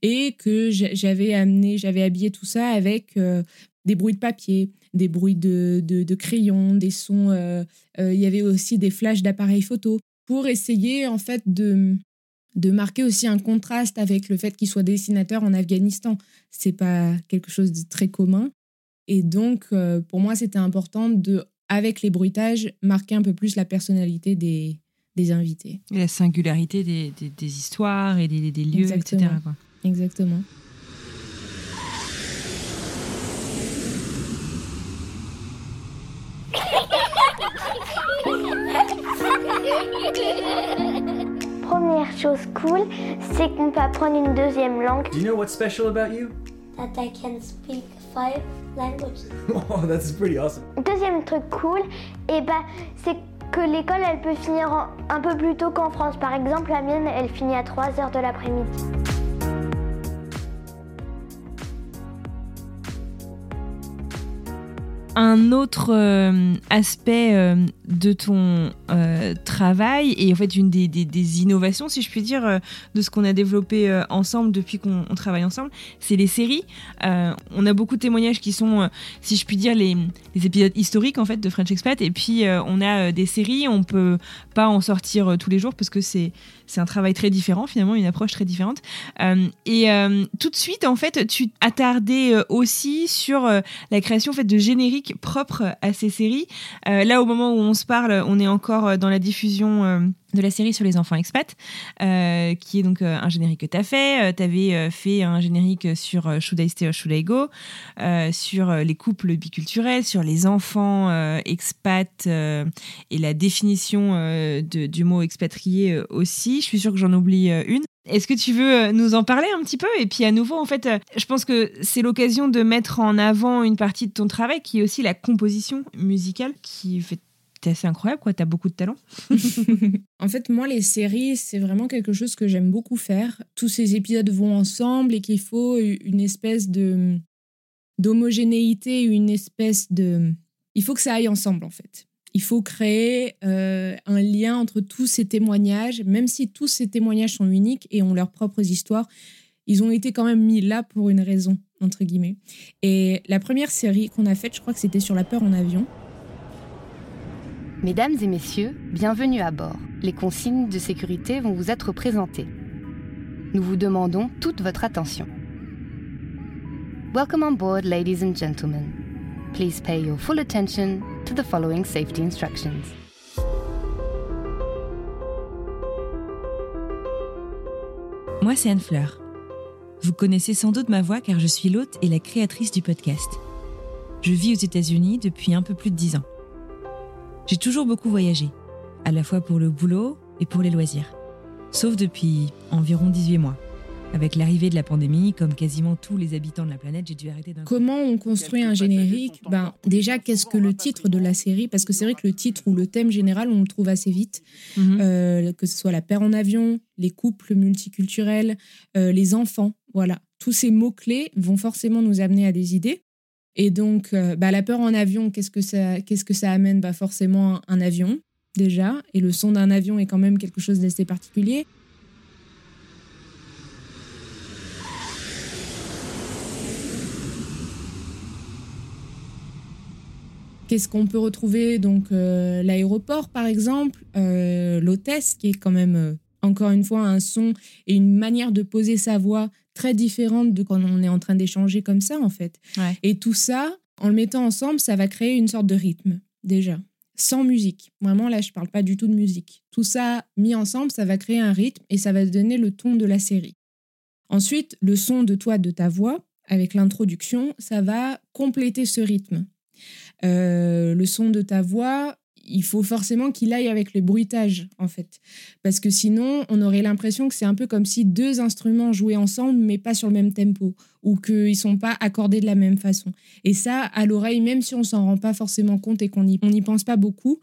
Et que j'avais amené, j'avais habillé tout ça avec euh, des bruits de papier, des bruits de, de, crayons, des sons. Il y avait aussi des flashs d'appareils photo pour essayer, en fait, de, de marquer aussi un contraste avec le fait qu'il soit dessinateur en Afghanistan. C'est pas quelque chose de très commun. Et donc, pour moi, c'était important de avec les bruitages, marquer un peu plus la personnalité des, des invités. Et la singularité des, des, histoires et des, des lieux, Exactement. etc. Quoi. Exactement. Première chose cool, c'est qu'on peut apprendre une deuxième langue. Do you know what's special about you? That I can speak five languages. [laughs] Oh, that's pretty awesome. Deuxième truc cool, et eh ben, c'est que l'école, elle peut finir un peu plus tôt qu'en France. Par exemple, la mienne, elle finit à 3 h de l'après-midi. Un autre euh, aspect euh, de ton euh, travail et en fait une des, innovations, si je puis dire, de ce qu'on a développé ensemble depuis qu'on on travaille ensemble, c'est les séries. On a beaucoup de témoignages qui sont, si je puis dire, les, épisodes historiques en fait de French Expat et puis on a des séries, on peut pas en sortir tous les jours parce que c'est c'est un travail très différent finalement, une approche très différente. Et tout de suite, en fait, tu t'attardais aussi sur la création en fait, de génériques propres à ces séries. Euh, là, au moment où on se parle, on est encore euh, dans la diffusion euh, de la série sur les enfants expats, qui est donc un générique que tu as fait. tu avais fait un générique sur Should I Stay sur les couples biculturels, sur les enfants expats et la définition de- du mot expatrié aussi. Je suis sûre que j'en oublie une. Est-ce que tu veux euh, nous en parler un petit peu? Et puis à nouveau, en fait, euh, je pense que c'est l'occasion de mettre en avant une partie de ton travail qui est aussi la composition musicale qui fait assez incroyable quoi, t'as beaucoup de talent. [laughs] En fait, moi, les séries, c'est vraiment quelque chose que j'aime beaucoup faire. Tous ces épisodes vont ensemble et qu'il faut une espèce de d'homogénéité, une espèce de... Il faut que ça aille ensemble, en fait. Il faut créer euh, un lien entre tous ces témoignages, même si tous ces témoignages sont uniques et ont leurs propres histoires, ils ont été quand même mis là pour une raison, entre guillemets. Et la première série qu'on a faite, je crois que c'était sur la peur en avion. Mesdames et messieurs, bienvenue à bord. Les consignes de sécurité vont vous être présentées. Nous vous demandons toute votre attention. Welcome on board, ladies and gentlemen. Please pay your full attention to the following safety instructions. Moi, c'est Anne Fleur. Vous connaissez sans doute ma voix car je suis l'hôte et la créatrice du podcast. Je vis aux États-Unis depuis un peu plus de dix ans. J'ai toujours beaucoup voyagé, à la fois pour le boulot et pour les loisirs. Sauf depuis environ 18 mois. Avec l'arrivée de la pandémie, comme quasiment tous les habitants de la planète, j'ai dû arrêter d'un. Comment on construit un générique? Ben déjà, qu'est-ce que le titre de la série? Parce que c'est vrai que le titre ou le thème général, on le trouve assez vite. Mhm. Euh, que ce soit la paire en avion, les couples multiculturels, euh, les enfants, voilà. Tous ces mots-clés vont forcément nous amener à des idées. Et donc, euh, bah, la peur en avion, qu'est-ce que ça, qu'est-ce que ça amène? Bah, Forcément un avion, déjà. Et le son d'un avion est quand même quelque chose d'assez particulier. Qu'est-ce qu'on peut retrouver Donc, euh, l'aéroport, par exemple, euh, l'hôtesse, qui est quand même, euh, encore une fois, un son et une manière de poser sa voix très différente de quand on est en train d'échanger comme ça, en fait. Ouais. Et tout ça, en le mettant ensemble, ça va créer une sorte de rythme, déjà. Sans musique. Vraiment, là, je parle pas du tout de musique. Tout ça mis ensemble, ça va créer un rythme et ça va donner le ton de la série. Ensuite, le son de toi, de ta voix, avec l'introduction, ça va compléter ce rythme. Euh, le son de ta voix, il faut forcément qu'il aille avec le bruitage, en fait. Parce que sinon, on aurait l'impression que c'est un peu comme si deux instruments jouaient ensemble, mais pas sur le même tempo, ou qu'ils ne sont pas accordés de la même façon. Et ça, à l'oreille, même si on s'en rend pas forcément compte et qu'on n'y pense pas beaucoup,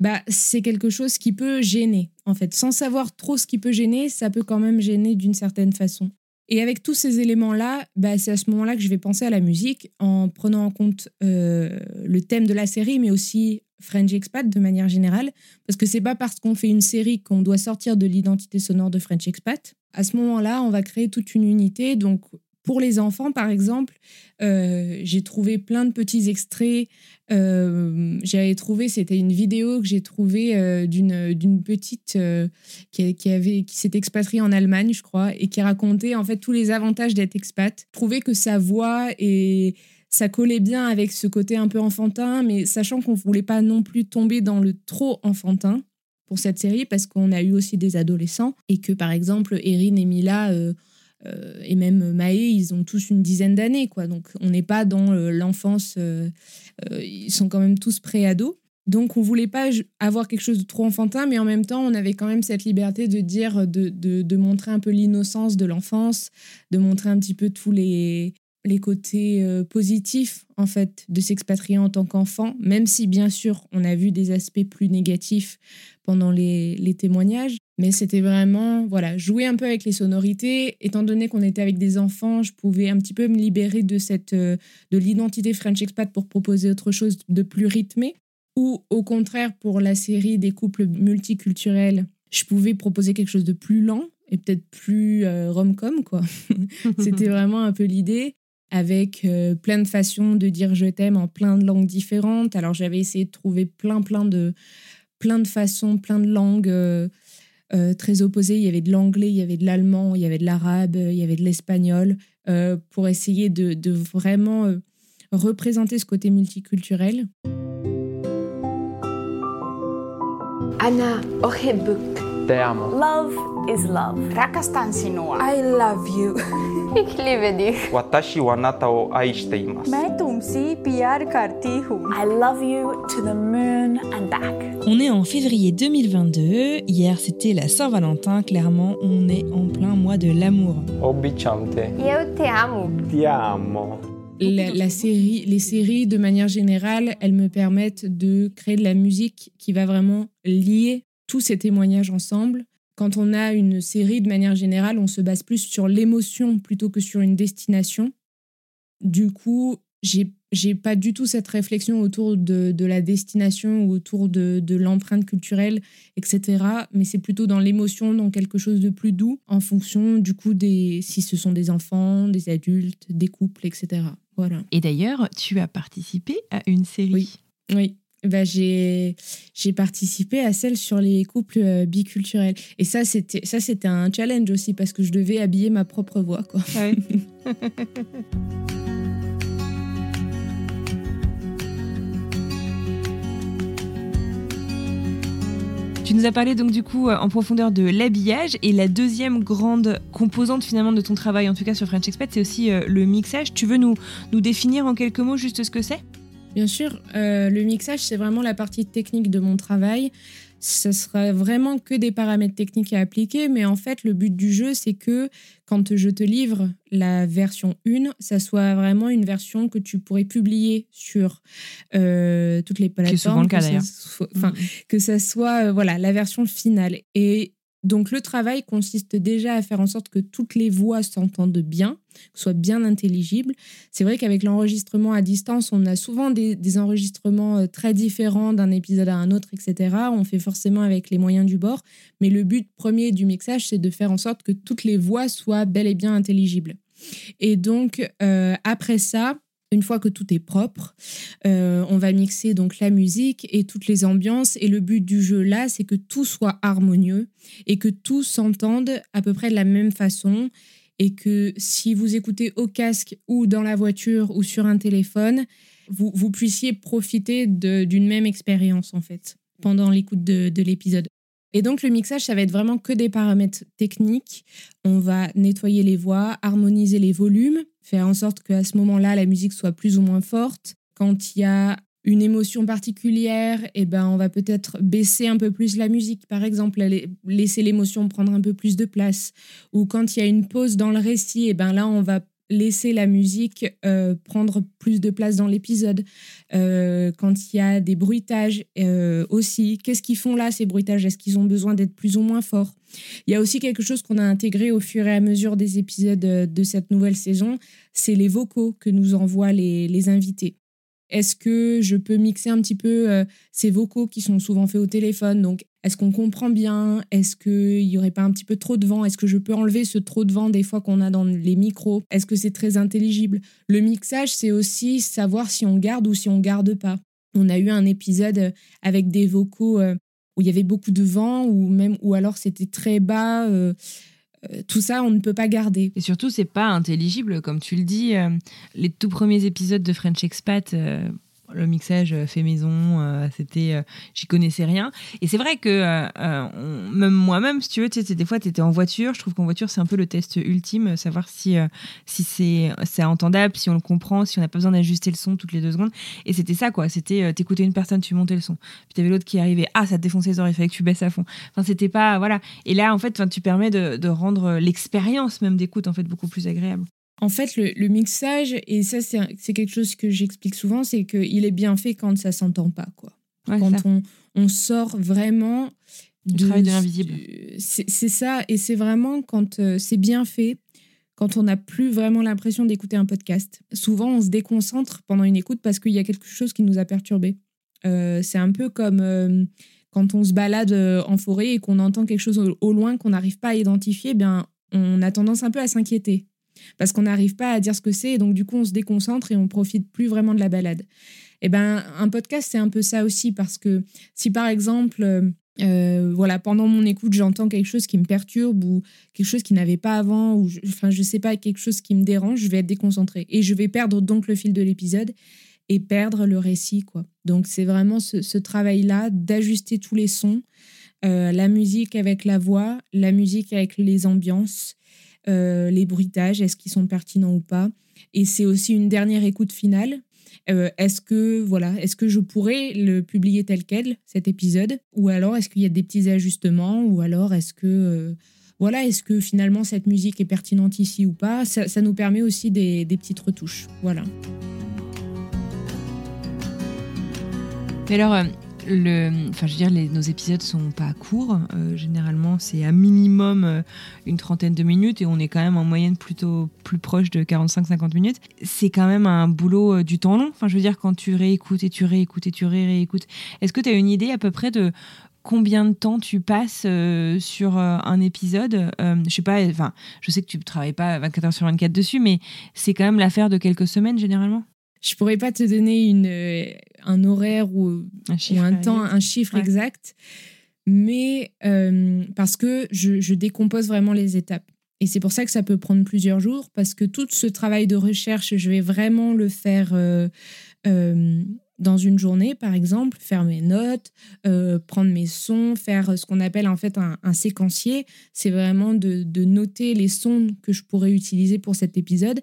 bah, c'est quelque chose qui peut gêner, en fait. Sans savoir trop ce qui peut gêner, ça peut quand même gêner d'une certaine façon. Et avec tous ces éléments-là, bah, c'est à ce moment-là que je vais penser à la musique en prenant en compte euh, le thème de la série, mais aussi French Expat de manière générale. Parce que c'est pas parce qu'on fait une série qu'on doit sortir de l'identité sonore de French Expat. À ce moment-là, on va créer toute une unité. Donc, pour les enfants, par exemple, euh, j'ai trouvé plein de petits extraits. Euh, J'avais trouvé, c'était une vidéo que j'ai trouvée euh, d'une petite euh, qui, qui s'est expatriée en Allemagne, je crois, et qui racontait en fait tous les avantages d'être expat. Je trouvais que sa voix et ça collait bien avec ce côté un peu enfantin, mais sachant qu'on voulait pas non plus tomber dans le trop enfantin pour cette série parce qu'on a eu aussi des adolescents et que par exemple Erin et Mila et même Maë, ils ont tous une dizaine d'années, quoi. Donc, on n'est pas dans euh, l'enfance. euh, euh, ils sont quand même tous pré-ados. Donc, on voulait pas avoir quelque chose de trop enfantin, mais en même temps, on avait quand même cette liberté de dire, de, de, montrer un peu l'innocence de l'enfance, de montrer un petit peu tous les, les côtés euh, positifs, en fait, de s'expatrier en tant qu'enfant, même si, bien sûr, on a vu des aspects plus négatifs pendant les, les témoignages. Mais c'était vraiment, voilà, jouer un peu avec les sonorités. Étant donné qu'on était avec des enfants, je pouvais un petit peu me libérer de cette, euh, de l'identité French expat pour proposer autre chose de plus rythmé. Ou au contraire, pour la série des couples multiculturels, je pouvais proposer quelque chose de plus lent et peut-être plus euh, rom-com, quoi. [laughs] c'était [laughs] vraiment un peu l'idée avec euh, plein de façons de dire je t'aime en plein de langues différentes. Alors j'avais essayé de trouver plein, plein de, plein de façons, plein de langues euh, euh, très opposés. Il y avait de l'anglais, il y avait de l'allemand, il y avait de l'arabe, il y avait de l'espagnol, euh, pour essayer de, vraiment euh, représenter ce côté multiculturel. Anna Ohebuk. Love on est en février 2022. Hier, c'était la Saint-Valentin. Clairement, on est en plein mois de l'amour. La, série, les séries, de manière générale, elles me permettent de créer de la musique qui va vraiment lier tous ces témoignages ensemble. Quand on a une série, de manière générale, on se base plus sur l'émotion plutôt que sur une destination. Du coup, j'ai j'ai pas du tout cette réflexion autour de, de la destination ou autour de, de l'empreinte culturelle, etc. Mais c'est plutôt dans l'émotion, dans quelque chose de plus doux, en fonction du coup des si ce sont des enfants, des adultes, des couples, etc. Voilà. Et d'ailleurs, tu as participé à une série. Oui. Oui. Bah, j'ai j'ai participé à celle sur les couples euh, biculturels et ça c'était ça c'était un challenge aussi parce que je devais habiller ma propre voix quoi. Ouais. [laughs] Tu nous as parlé donc du coup euh, en profondeur de l'habillage et la deuxième grande composante finalement de ton travail, en tout cas sur French Expat, c'est aussi euh, le mixage. Tu veux nous, nous définir en quelques mots juste ce que c'est? Bien sûr, euh, le mixage, c'est vraiment la partie technique de mon travail. Ce sera vraiment que des paramètres techniques à appliquer, mais en fait, le but du jeu, c'est que quand je te livre la version 1, ça soit vraiment une version que tu pourrais publier sur euh, toutes les plateformes. souvent le cas, que ça d'ailleurs. soit- Enfin, que ça soit euh, voilà, la version finale. Et donc, le travail consiste déjà à faire en sorte que toutes les voix s'entendent bien, soient bien intelligibles. C'est vrai qu'avec l'enregistrement à distance, on a souvent des, enregistrements euh, très différents d'un épisode à un autre, etc. On fait forcément avec les moyens du bord. Mais le but premier du mixage, c'est de faire en sorte que toutes les voix soient bel et bien intelligibles. Et donc, euh, après ça, une fois que tout est propre, euh, on va mixer donc la musique et toutes les ambiances. Et le but du jeu là, c'est que tout soit harmonieux et que tout s'entende à peu près de la même façon. Et que si vous écoutez au casque ou dans la voiture ou sur un téléphone, vous, vous puissiez profiter d'une même expérience en fait pendant l'écoute de, de l'épisode. Et donc le mixage, ça va être vraiment que des paramètres techniques. On va nettoyer les voix, harmoniser les volumes, faire en sorte qu'à ce moment-là, la musique soit plus ou moins forte. Quand il y a une émotion particulière, eh ben, on va peut-être baisser un peu plus la musique, par exemple, la- laisser l'émotion prendre un peu plus de place. Ou quand il y a une pause dans le récit, eh ben, là, on va laisser la musique euh, prendre plus de place dans l'épisode. Euh, quand il y a des bruitages euh, aussi, qu'est-ce qu'ils font là, ces bruitages? Est-ce qu'ils ont besoin d'être plus ou moins forts? Il y a aussi quelque chose qu'on a intégré au fur et à mesure des épisodes de cette nouvelle saison, c'est les vocaux que nous envoient les, les invités. Est-ce que je peux mixer un petit peu euh, ces vocaux qui sont souvent faits au téléphone? Donc, est-ce qu'on comprend bien? Est-ce qu'il n'y aurait pas un petit peu trop de vent? Est-ce que je peux enlever ce trop de vent des fois qu'on a dans les micros? Est-ce que c'est très intelligible? Le mixage, c'est aussi savoir si on garde ou si on garde pas. On a eu un épisode euh, avec des vocaux euh, où il y avait beaucoup de vent ou même ou alors c'était très bas. Tout ça, on ne peut pas garder. Et surtout, c'est pas intelligible, comme tu le dis. euh, les tout premiers épisodes de French Expat, euh, le mixage euh, fait maison, euh, c'était, euh, j'y connaissais rien. Et c'est vrai que euh, euh, même moi-même, si tu veux, tu sais, des fois, tu étais en voiture. Je trouve qu'en voiture, c'est un peu le test ultime, euh, savoir si si c'est c'est entendable, si on le comprend, si on n'a pas besoin d'ajuster le son toutes les deux secondes. Et c'était ça, quoi. C'était t'écoutais une personne, tu montais le son. Puis t'avais l'autre qui arrivait, ah, ça te défonçait les oreilles, il fallait que tu baisses à fond. Enfin, c'était pas, voilà. Et là, en fait, tu permets de, de rendre l'expérience même d'écoute en fait beaucoup plus agréable. En fait, le, le mixage, et ça, c'est quelque chose que j'explique souvent, c'est qu'il est bien fait quand ça s'entend pas, quoi. Ouais, quand on, on sort vraiment Le travail de l'invisible. C'est ça, et c'est vraiment quand euh, c'est bien fait, quand on n'a plus vraiment l'impression d'écouter un podcast. Souvent, on se déconcentre pendant une écoute parce qu'il y a quelque chose qui nous a perturbé. Euh, c'est un peu comme euh, quand on se balade en forêt et qu'on entend quelque chose au, au loin qu'on n'arrive pas à identifier, eh bien, on a tendance un peu à s'inquiéter parce qu'on n'arrive pas à dire ce que c'est et donc du coup on se déconcentre et on profite plus vraiment de la balade. Et ben un podcast c'est un peu ça aussi parce que si par exemple euh, euh, voilà pendant mon écoute j'entends quelque chose qui me perturbe ou quelque chose qui n'avait pas avant ou je, enfin je sais pas quelque chose qui me dérange, je vais être déconcentrée et je vais perdre donc le fil de l'épisode et perdre le récit quoi. Donc c'est vraiment ce, ce travail là d'ajuster tous les sons, euh, la musique avec la voix, la musique avec les ambiances les bruitages, est-ce qu'ils sont pertinents ou pas. Et c'est aussi une dernière écoute finale. Euh, est-ce que voilà, est-ce que je pourrais le publier tel quel cet épisode, ou alors est-ce qu'il y a des petits ajustements, ou alors est-ce que euh, voilà, est-ce que finalement cette musique est pertinente ici ou pas? Ça, nous permet aussi des, petites retouches. Voilà. Alors, euh, le, enfin, je veux dire, nos épisodes sont pas courts. Euh, généralement, c'est à minimum euh, une trentaine de minutes et on est quand même en moyenne plutôt plus proche de 45-50 minutes. C'est quand même un boulot euh, du temps long. Enfin, je veux dire, quand tu réécoutes et tu réécoutes et tu ré- réécoutes. Est-ce que tu as une idée à peu près de combien de temps tu passes sur un épisode? Je sais pas, enfin, je sais que tu travailles pas 24 heures sur 24 dessus, mais c'est quand même l'affaire de quelques semaines généralement. Je pourrais pas te donner une, un horaire ou un, ou un temps, un chiffre Ouais. exact, mais euh, parce que je, je décompose vraiment les étapes. Et c'est pour ça que ça peut prendre plusieurs jours, parce que tout ce travail de recherche, je vais vraiment le faire euh, euh, dans une journée, par exemple, faire mes notes, euh, prendre mes sons, faire ce qu'on appelle en fait un, un séquencier. C'est vraiment de, de noter les sons que je pourrais utiliser pour cet épisode.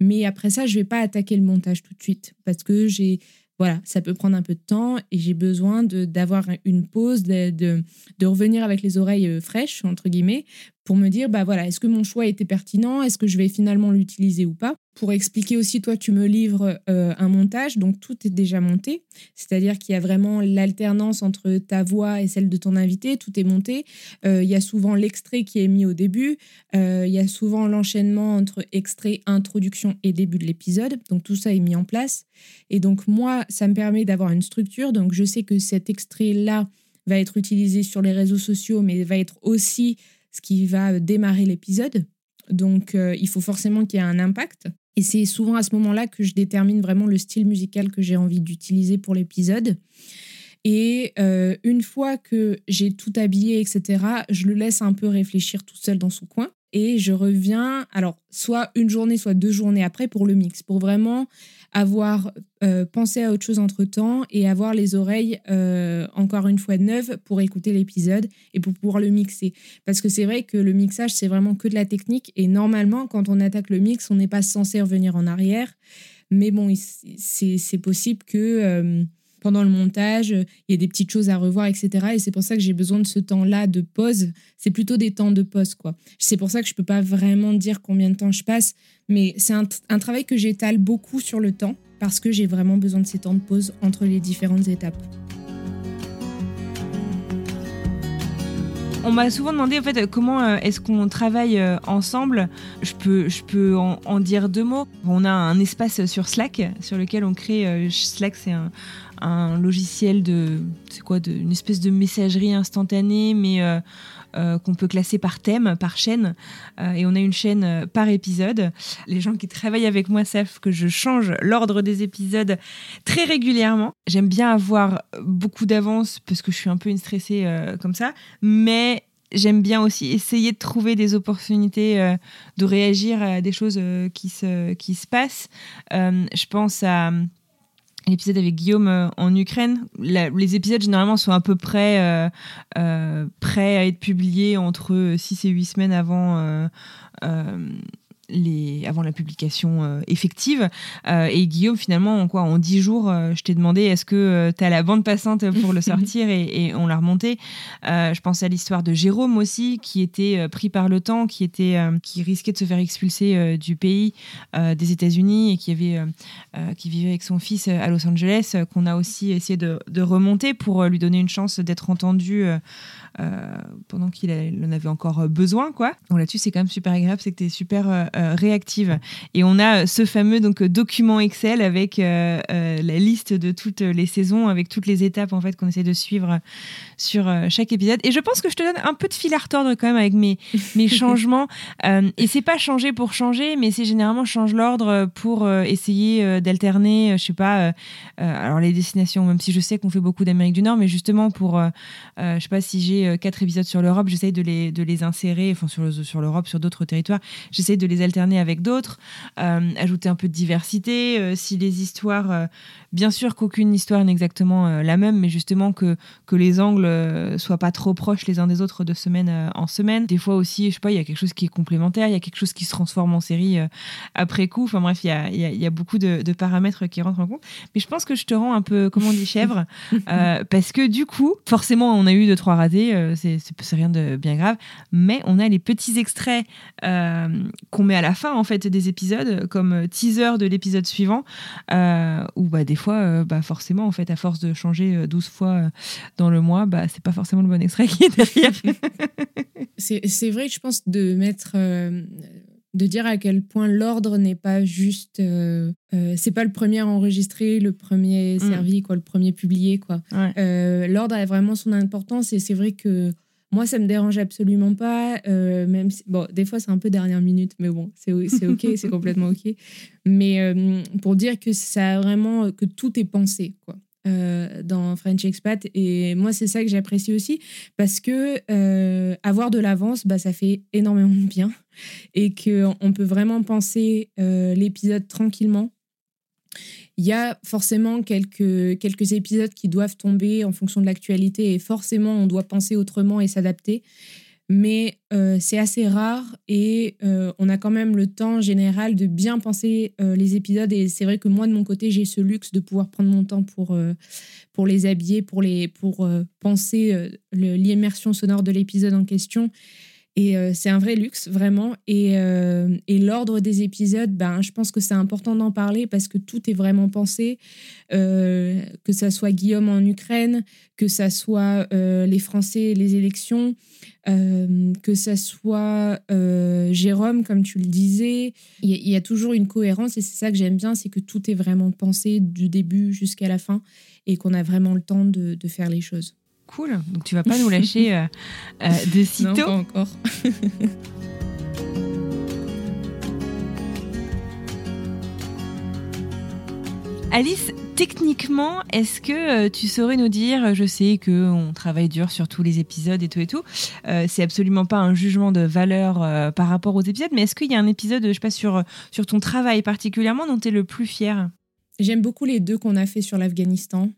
Mais après ça, je vais pas attaquer le montage tout de suite, parce que j'ai voilà, ça peut prendre un peu de temps et j'ai besoin d'avoir une pause, de, de, de revenir avec les oreilles euh, fraîches, entre guillemets, pour me dire, bah voilà, est-ce que mon choix était pertinent? Est-ce que je vais finalement l'utiliser ou pas? Pour expliquer aussi, toi, tu me livres euh, un montage, donc tout est déjà monté. C'est-à-dire qu'il y a vraiment l'alternance entre ta voix et celle de ton invité, tout est monté. Euh, il y a souvent l'extrait qui est mis au début. Euh, il y a souvent l'enchaînement entre extrait, introduction et début de l'épisode. Donc tout ça est mis en place. Et donc moi, ça me permet d'avoir une structure. Donc je sais que cet extrait-là va être utilisé sur les réseaux sociaux, mais va être aussi ce qui va démarrer l'épisode. Donc euh, il faut forcément qu'il y ait un impact. Et c'est souvent à ce moment-là que je détermine vraiment le style musical que j'ai envie d'utiliser pour l'épisode. Et euh, une fois que j'ai tout habillé, etc., je le laisse un peu réfléchir tout seul dans son coin. Et je reviens, alors, soit une journée, soit deux journées après pour le mix, pour vraiment avoir euh, pensé à autre chose entre-temps et avoir les oreilles, euh, encore une fois, neuves pour écouter l'épisode et pour pouvoir le mixer. Parce que c'est vrai que le mixage, c'est vraiment que de la technique. Et normalement, quand on attaque le mix, on n'est pas censé revenir en arrière. Mais bon, c'est possible que euh, pendant le montage, il y ait des petites choses à revoir, etc. Et c'est pour ça que j'ai besoin de ce temps-là de pause. C'est plutôt des temps de pause, quoi. C'est pour ça que je peux pas vraiment dire combien de temps je passe, mais c'est un, travail que j'étale beaucoup sur le temps parce que j'ai vraiment besoin de ces temps de pause entre les différentes étapes. On m'a souvent demandé en fait comment euh, est-ce qu'on travaille euh, ensemble? Je peux, je peux en, en dire deux mots. On a un espace sur Slack sur lequel on crée. euh, Slack, c'est un, un logiciel de, c'est quoi, de, une espèce de messagerie instantanée, mais euh, euh, qu'on peut classer par thème, par chaîne. Euh, et on a une chaîne par épisode. Les gens qui travaillent avec moi savent que je change l'ordre des épisodes très régulièrement. J'aime bien avoir beaucoup d'avance parce que je suis un peu une stressée comme ça, mais j'aime bien aussi essayer de trouver des opportunités de réagir à des choses qui, se, qui se passent. Je pense à l'épisode avec Guillaume euh, en Ukraine. Les épisodes généralement sont à peu près euh, euh, prêts à être publiés entre 6 et 8 semaines avant, euh, euh, les, avant la publication euh, effective. Euh, et Guillaume, finalement, en quoi En dix jours, je t'ai demandé est-ce que tu as la bande passante pour le [laughs] sortir et, et on l'a remonté. je pensais à l'histoire de Jérôme aussi, qui était pris par le temps, qui, était, qui risquait de se faire expulser du pays des États-Unis et qui, avait, qui vivait avec son fils à Los Angeles, qu'on a aussi essayé de, de, remonter pour lui donner une chance d'être entendu euh, pendant qu'il en avait encore besoin, quoi. Donc là-dessus, c'est quand même super agréable, c'est que tu es super euh, euh, réactive. Et on a ce fameux donc document Excel avec la liste de toutes les saisons, avec toutes les étapes en fait qu'on essaie de suivre sur chaque épisode. Et je pense que je te donne un peu de fil à retordre quand même avec mes, [laughs] mes changements. et c'est pas changer pour changer, mais c'est généralement change l'ordre pour essayer d'alterner, je sais pas, alors les destinations, même si je sais qu'on fait beaucoup d'Amérique du Nord, mais justement pour, je sais pas si j'ai euh, quatre épisodes sur l'Europe, j'essaye de les, de les insérer, enfin sur, sur l'Europe, sur d'autres territoires, j'essaye de les alterner avec d'autres, euh, ajouter un peu de diversité. Euh, si les histoires, bien sûr qu'aucune histoire n'est exactement la même, mais justement que, que les angles soient pas trop proches les uns des autres de semaine en semaine. Des fois aussi, je sais pas, il y a quelque chose qui est complémentaire, il y a quelque chose qui se transforme en série après coup. Enfin bref, il y a, y, a, y a, beaucoup de, de, paramètres qui rentrent en compte. Mais je pense que je te rends un peu, comment on dit, chèvre, [laughs] parce que du coup, forcément, on a eu deux, trois ratés euh, c'est rien de bien grave. Mais on a les petits extraits euh, qu'on met à la fin en fait des épisodes, comme teaser de l'épisode suivant, euh, où bah, des fois, bah, forcément, en fait, à force de changer 12 fois dans le mois, bah, c'est pas forcément le bon extrait qui est derrière. [laughs] c'est vrai, je pense, de mettre de dire à quel point l'ordre n'est pas juste euh, euh, c'est pas le premier enregistré le premier mm. servi quoi le premier publié quoi euh, l'ordre a vraiment son importance et c'est vrai que moi ça me dérange absolument pas même bon des fois c'est un peu dernière minute mais bon c'est ok [laughs] c'est complètement ok mais pour dire que ça a vraiment que tout est pensé quoi euh, dans French Expat. Et moi, c'est ça que j'apprécie aussi parce que euh, avoir de l'avance, bah, ça fait énormément de bien et qu'on peut vraiment penser euh, l'épisode tranquillement. Il y a forcément quelques, quelques épisodes qui doivent tomber en fonction de l'actualité et forcément on doit penser autrement et s'adapter. Mais euh, c'est assez rare et euh, on a quand même le temps général de bien penser euh, les épisodes et c'est vrai que moi de mon côté j'ai ce luxe de pouvoir prendre mon temps pour, pour les habiller, pour, les, pour penser l'immersion sonore de l'épisode en question et c'est un vrai luxe vraiment et, et l'ordre des épisodes, ben, je pense que c'est important d'en parler parce que tout est vraiment pensé, que ça soit Guillaume en Ukraine, que ça soit les Français, les élections. Euh, que ça soit euh, Jérôme, comme tu le disais, il y, a toujours une cohérence et c'est ça que j'aime bien, c'est que tout est vraiment pensé du début jusqu'à la fin et qu'on a vraiment le temps de, faire les choses. Cool, donc tu vas pas nous lâcher euh, de [laughs] sitôt. Non, pas encore. [laughs] Alice, techniquement, est-ce que euh, tu saurais nous dire, je sais qu'on travaille dur sur tous les épisodes et tout et tout, euh, c'est absolument pas un jugement de valeur euh, par rapport aux épisodes, mais est-ce qu'il y a un épisode, je sais pas, sur, sur ton travail particulièrement dont tu es le plus fier? J'aime beaucoup les deux qu'on a fait sur l'Afghanistan,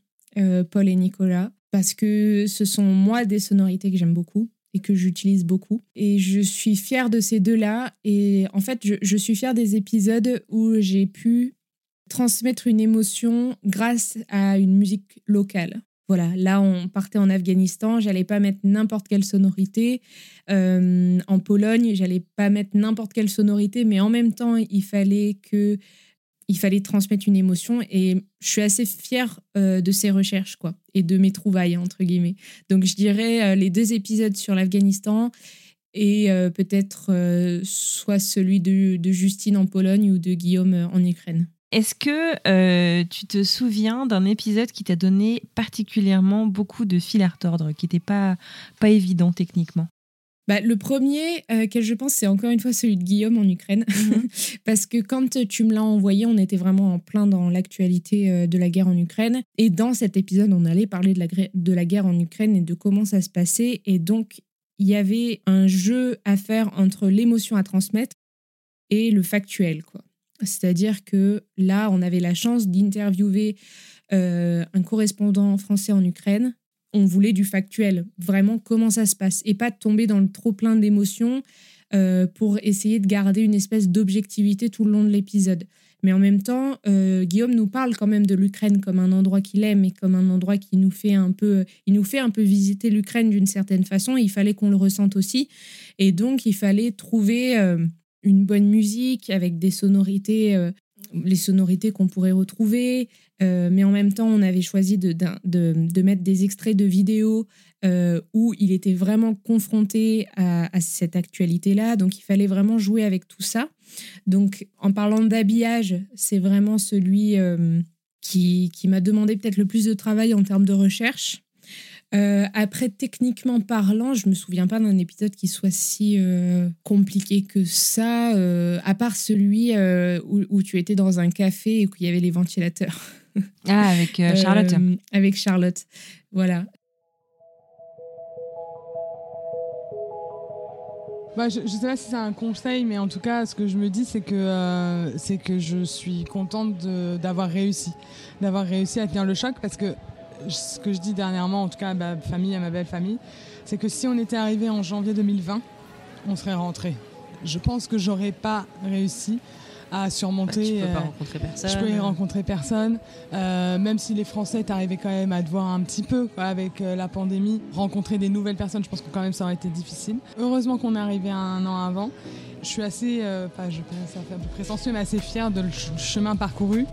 Paul et Nicolas, parce que ce sont moi des sonorités que j'aime beaucoup et que j'utilise beaucoup. Et je suis fière de ces deux-là. Et en fait, je, suis fière des épisodes où j'ai pu transmettre une émotion grâce à une musique locale. Voilà, là on partait en Afghanistan, j'allais pas mettre n'importe quelle sonorité. Euh, en Pologne, j'allais pas mettre n'importe quelle sonorité, mais en même temps, il fallait que il fallait transmettre une émotion et je suis assez fière euh, de ces recherches quoi et de mes trouvailles entre guillemets. Donc je dirais euh, les deux épisodes sur l'Afghanistan et peut-être soit celui de, de Justine en Pologne ou de Guillaume en Ukraine. Est-ce que euh, tu te souviens d'un épisode qui t'a donné particulièrement beaucoup de fil à retordre, qui n'était pas, pas évident techniquement? Bah, le premier, euh, je pense, c'est encore une fois celui de Guillaume en Ukraine. Mhm. [laughs] Parce que quand tu me l'as envoyé, on était vraiment en plein dans l'actualité euh, de la guerre en Ukraine. Et dans cet épisode, on allait parler de la, de la guerre en Ukraine et de comment ça se passait. Et donc, il y avait un jeu à faire entre l'émotion à transmettre et le factuel. quoi. C'est-à-dire que là, on avait la chance d'interviewer euh, un correspondant français en Ukraine. On voulait du factuel, vraiment comment ça se passe, et pas tomber dans le trop plein d'émotions. euh, pour essayer de garder une espèce d'objectivité tout le long de l'épisode. Mais en même temps, euh, Guillaume nous parle quand même de l'Ukraine comme un endroit qu'il aime et comme un endroit qui nous fait un peu, il nous fait un peu visiter l'Ukraine d'une certaine façon. Il fallait qu'on le ressente aussi, et donc il fallait trouver euh, une bonne musique avec des sonorités, les sonorités qu'on pourrait retrouver. Euh, mais en même temps, on avait choisi de, de, de mettre des extraits de vidéos euh, où il était vraiment confronté à, cette actualité-là. Donc, il fallait vraiment jouer avec tout ça. Donc, en parlant d'habillage, c'est vraiment celui euh, qui, qui m'a demandé peut-être le plus de travail en termes de recherche. Après, techniquement parlant, je me souviens pas d'un épisode qui soit si compliqué que ça, à part celui où, où tu étais dans un café et qu'il y avait les ventilateurs. [laughs] Ah, avec euh, Charlotte. Euh, avec Charlotte, voilà. Bah, je ne sais pas si c'est un conseil, mais en tout cas, ce que je me dis, c'est que, euh, c'est que je suis contente de- d'avoir réussi. D'avoir réussi à tenir le choc parce que ce que je dis dernièrement, en tout cas à ma famille, à ma belle famille, c'est que si on était arrivé en janvier 2020, on serait rentré. Je pense que j'aurais pas réussi à surmonter. Bah, tu peux pas euh, rencontrer personne. Je peux y rencontrer personne. Euh, même si les Français arrivé quand même à te voir un petit peu quoi, avec euh, la pandémie, rencontrer des nouvelles personnes, je pense que quand même ça aurait été difficile. Heureusement qu'on est arrivé un an avant. Je suis assez, euh, pas, je pense ça fait un peu prétentieux, mais assez fière de le ch- chemin parcouru.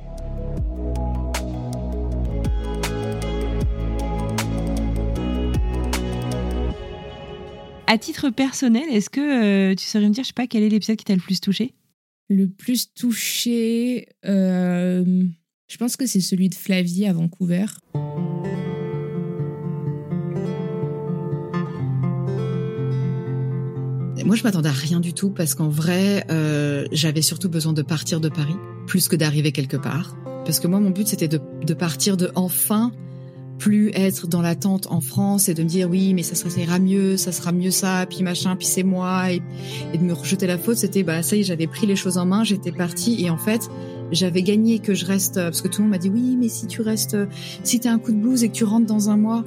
À titre personnel, est-ce que euh, tu saurais me dire, je sais pas, quel est l'épisode qui t'a le plus touché? Le plus touché, euh, je pense que c'est celui de Flavie à Vancouver. Moi, je m'attendais à rien du tout parce qu'en vrai, euh, j'avais surtout besoin de partir de Paris plus que d'arriver quelque part. Parce que moi, mon but, c'était de, de partir de enfin plus être dans l'attente en France et de me dire oui, mais ça, ça ira mieux, ça sera mieux ça, puis machin, puis c'est moi, et, et de me rejeter la faute. C'était bah ça y est, j'avais pris les choses en main, j'étais partie et en fait, j'avais gagné que je reste parce que tout le monde m'a dit oui, mais si tu restes, si t'as un coup de blues et que tu rentres dans un mois,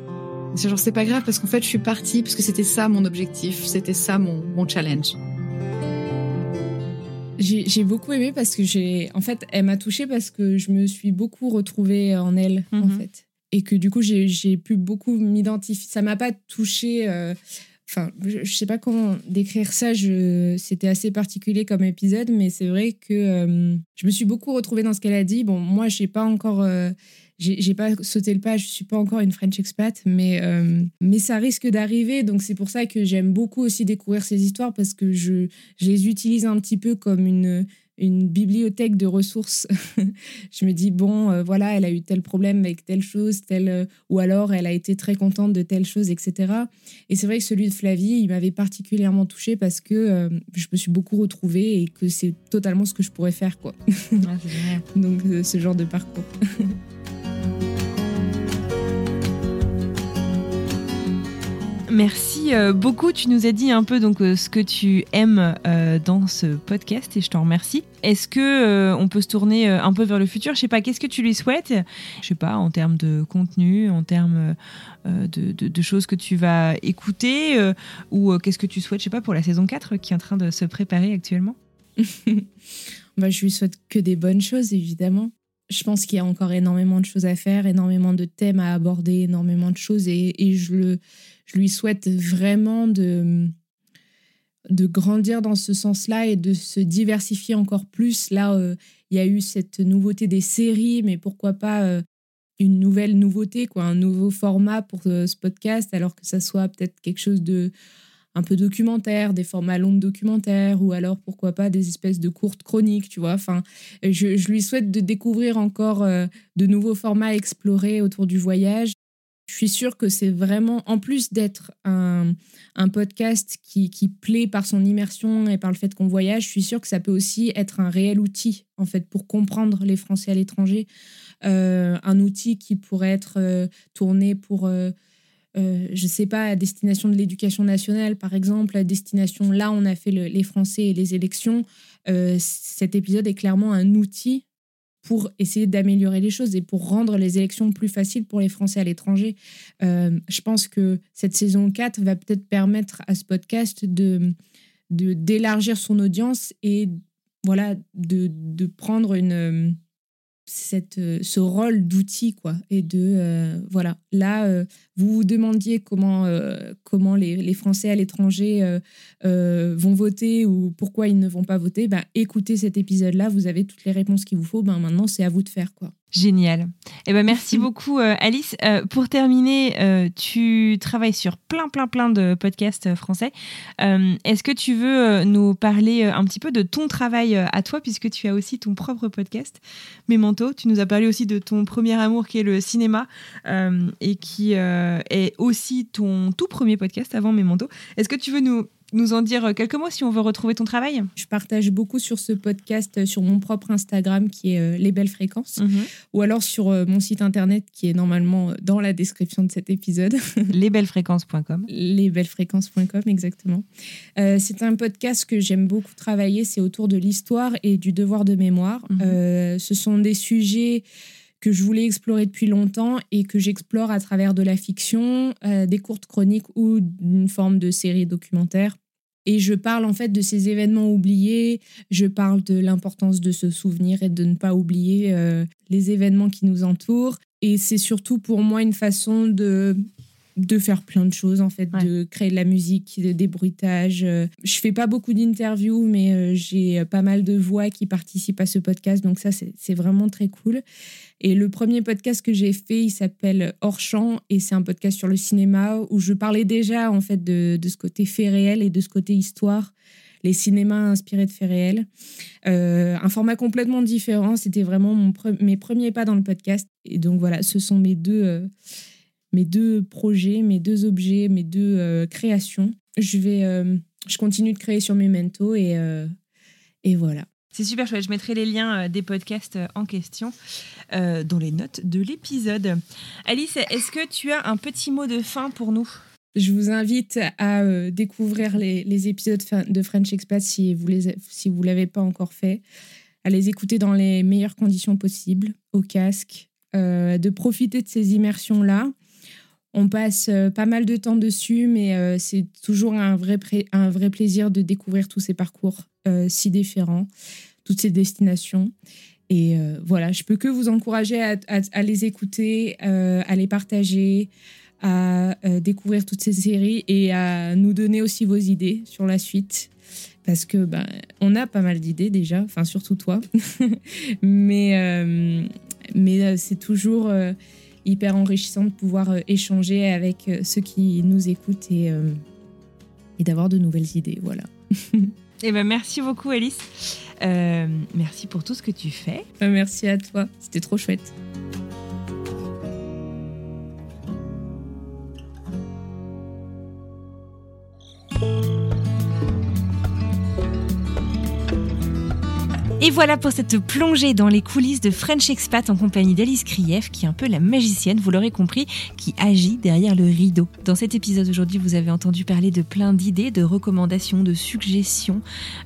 c'est genre c'est pas grave parce qu'en fait je suis partie parce que c'était ça mon objectif, c'était ça mon, mon challenge. J'ai j'ai beaucoup aimé parce que j'ai, en fait, elle m'a touchée parce que je me suis beaucoup retrouvée en elle, en Mhm. fait, et que du coup j'ai pu beaucoup m'identifier. Ça m'a pas touchée. euh, Enfin, je, je sais pas comment décrire ça. C'était assez particulier comme épisode, mais c'est vrai que euh, je me suis beaucoup retrouvée dans ce qu'elle a dit. Bon, moi, j'ai pas encore, euh, j'ai pas sauté le pas. Je suis pas encore une French expat, mais mais ça risque d'arriver. Donc c'est pour ça que j'aime beaucoup aussi découvrir ces histoires parce que je les utilise un petit peu comme une une bibliothèque de ressources. [laughs] je me dis bon, euh, voilà, elle a eu tel problème avec telle chose, telle, euh, ou alors elle a été très contente de telle chose, etc. Et c'est vrai que celui de Flavie, il m'avait particulièrement touchée parce que euh, je me suis beaucoup retrouvée et que c'est totalement ce que je pourrais faire, quoi. [laughs] Donc euh, ce genre de parcours. [laughs] Merci euh, beaucoup. Tu nous as dit un peu donc euh, ce que tu aimes euh, dans ce podcast et je t'en remercie. Est-ce que on peut se tourner un peu vers le futur? Je sais pas. Qu'est-ce que tu lui souhaites? Je sais pas en termes de contenu, en termes de, choses que tu vas écouter ou qu'est-ce que tu souhaites? Je sais pas pour la saison 4 qui est en train de se préparer actuellement. [laughs] bah, je lui souhaite que des bonnes choses, évidemment. Je pense qu'il y a encore énormément de choses à faire, énormément de thèmes à aborder, énormément de choses. Et je, le, je lui souhaite vraiment de, grandir dans ce sens-là et de se diversifier encore plus. Là, euh, il y a eu cette nouveauté des séries, mais pourquoi pas euh, une nouvelle nouveauté, quoi, un nouveau format pour euh, ce podcast, alors que ça soit peut-être quelque chose de un peu documentaire, des formats longs de documentaires, ou alors pourquoi pas des espèces de courtes chroniques, tu vois. Enfin, je, je lui souhaite de découvrir encore de nouveaux formats à explorer autour du voyage. Suis sûre que c'est vraiment, en plus d'être un, un podcast qui, qui plaît par son immersion et par le fait qu'on voyage, je suis sûre que ça peut aussi être un réel outil, en fait, pour comprendre les Français à l'étranger. Euh, un outil qui pourrait être euh, tourné pour... euh, euh, je sais pas, à destination de l'éducation nationale, par exemple, à destination, là, on a fait le- les Français et les élections. Cet épisode est clairement un outil pour essayer d'améliorer les choses et pour rendre les élections plus faciles pour les Français à l'étranger. Euh, je pense que cette saison 4 va peut-être permettre à ce podcast de, d'élargir son audience et voilà de, de prendre une euh, euh, ce rôle d'outil quoi et de euh, voilà. Là euh, vous vous demandiez comment comment les, les Français à l'étranger vont voter ou pourquoi ils ne vont pas voter ben écoutez cet épisode là vous avez toutes les réponses qu'il vous faut ben maintenant c'est à vous de faire quoi Génial. Eh ben merci [laughs] beaucoup euh, Alice. Euh, pour terminer, euh, tu travailles sur plein plein plein de podcasts français. Est-ce que tu veux nous parler un petit peu de ton travail à toi puisque tu as aussi ton propre podcast Memento? Tu nous as parlé aussi de ton premier amour qui est le cinéma et qui est aussi ton tout premier podcast avant Memento. Est-ce que tu veux nous nous en dire quelques mots si on veut retrouver ton travail? Je partage beaucoup sur ce podcast, euh, sur mon propre Instagram qui est euh, Les Belles Fréquences, Mhm. ou alors sur euh, mon site internet qui est normalement euh, dans la description de cet épisode. [laughs] Lesbellesfréquences.com. Lesbellesfréquences.com, exactement. Euh, c'est un podcast que j'aime beaucoup travailler, c'est autour de l'histoire et du devoir de mémoire. Mhm. Euh, ce sont des sujets que je voulais explorer depuis longtemps et que j'explore à travers de la fiction, euh, des courtes chroniques ou d'une forme de série documentaire. Et je parle en fait de ces événements oubliés, je parle de l'importance de se souvenir et de ne pas oublier euh, les événements qui nous entourent. Et c'est surtout pour moi une façon de, de faire plein de choses, en fait, de créer de la musique, de- des bruitages. Euh, Je fais pas beaucoup d'interviews, mais j'ai pas mal de voix qui participent à ce podcast, donc ça, c'est vraiment très cool. Et le premier podcast que j'ai fait, il s'appelle Hors Champ et c'est un podcast sur le cinéma où je parlais déjà en fait de, de ce côté fait réel et de ce côté histoire, les cinémas inspirés de faits réels. Euh, un format complètement différent, c'était vraiment mon mes premiers pas dans le podcast. Et donc voilà, ce sont mes deux, euh, mes deux projets, mes deux objets, mes deux euh, créations. Je, vais, je continue de créer sur Memento et, et voilà. C'est super chouette. Je mettrai les liens euh, des podcasts euh, en question euh, dans les notes de l'épisode. Alice, est-ce que tu as un petit mot de fin pour nous? Je vous invite à euh, découvrir les, épisodes de French Expat si vous les si vous l'avez pas encore fait, à les écouter dans les meilleures conditions possibles, au casque, euh, de profiter de ces immersions là. On passe pas mal de temps dessus, mais c'est toujours un vrai, un vrai plaisir de découvrir tous ces parcours si différents, toutes ces destinations. Et euh, voilà, je peux que vous encourager à, les écouter, euh, à les partager, à euh, découvrir toutes ces séries et à nous donner aussi vos idées sur la suite. Parce que ben, on a pas mal d'idées déjà, enfin surtout toi. [laughs] mais mais c'est toujours hyper enrichissant de pouvoir échanger avec ceux qui nous écoutent et, et d'avoir de nouvelles idées. Voilà. [laughs] Eh ben, merci beaucoup, Alice. Euh, merci pour tout ce que tu fais. Ben, Merci à toi, c'était trop chouette. Et voilà pour cette plongée dans les coulisses de French Expat en compagnie d'Alice Krief, qui est un peu la magicienne, vous l'aurez compris, qui agit derrière le rideau. Dans cet épisode aujourd'hui, vous avez entendu parler de plein d'idées, de recommandations, de suggestions,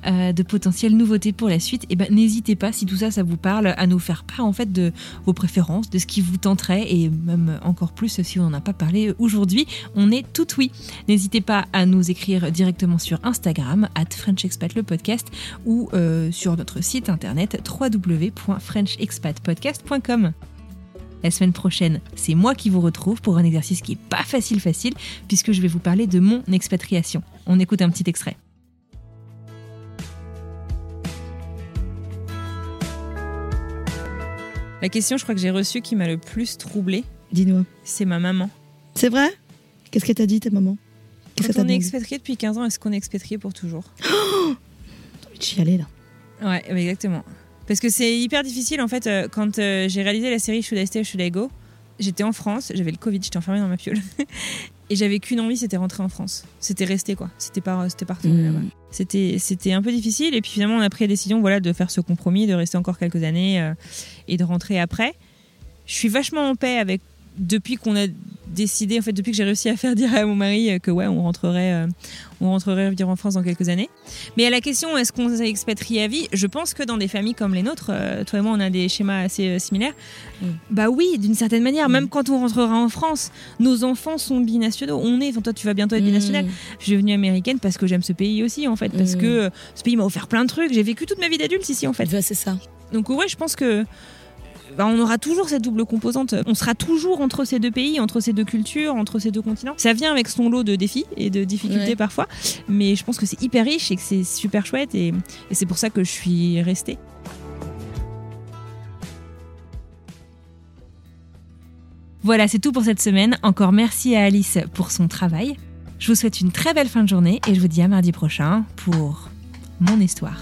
euh, de potentielles nouveautés pour la suite. Et ben, n'hésitez pas, si tout ça, ça vous parle, à nous faire part en fait de vos préférences, de ce qui vous tenterait, et même encore plus si on n'en a pas parlé aujourd'hui. On est tout oui. N'hésitez pas à nous écrire directement sur Instagram, at French Expat le podcast, ou euh, sur notre site internet www.frenchexpatpodcast.com. La semaine prochaine, c'est moi qui vous retrouve pour un exercice qui est pas facile facile, puisque je vais vous parler de mon expatriation. On écoute un petit extrait. La question, je crois que j'ai reçue qui m'a le plus troublée, Dis-nous. c'est ma maman. C'est vrai? Qu'est-ce qu'elle t'a dit, ta maman? Quand on est expatrié depuis 15 ans, est-ce qu'on est expatrié pour toujours? [gasps] T'as envie de chialer, là. Ouais, exactement. Parce que c'est hyper difficile en fait. euh, quand euh, j'ai réalisé la série Should I Stay or Should I Go, j'étais en France, j'avais le Covid, j'étais enfermée dans ma piole. [laughs] Et j'avais qu'une envie, c'était rentrer en France. C'était rester quoi. C'était pas, c'était retourner Mmh. là-bas. C'était, c'était un peu difficile. Et puis finalement, on a pris la décision voilà, de faire ce compromis, de rester encore quelques années euh, et de rentrer après. Je suis vachement en paix avec depuis qu'on a décidé, en fait, depuis que j'ai réussi à faire dire à mon mari euh, que ouais, on rentrerait, euh, on rentrerait vivre en France dans quelques années. Mais à la question, est-ce qu'on s'est expatrié à vie Je pense que dans des familles comme les nôtres, euh, toi et moi, on a des schémas assez euh, similaires. Bah oui, d'une certaine manière. Même quand on rentrera en France, nos enfants sont binationaux. On est, enfin, toi, tu vas bientôt être binational. Je suis devenue américaine parce que j'aime ce pays aussi, en fait, parce Mm. que ce pays m'a offert plein de trucs. J'ai vécu toute ma vie d'adulte ici, en fait. c'est ça. Donc ouais, je pense que bah, on aura toujours cette double composante. On sera toujours entre ces deux pays, entre ces deux cultures, entre ces deux continents. Ça vient avec son lot de défis et de difficultés Ouais. parfois, mais je pense que c'est hyper riche et que c'est super chouette et, et c'est pour ça que je suis restée. Voilà, c'est tout pour cette semaine. Encore merci à Alice pour son travail. Je vous souhaite une très belle fin de journée et je vous dis à mardi prochain pour mon histoire.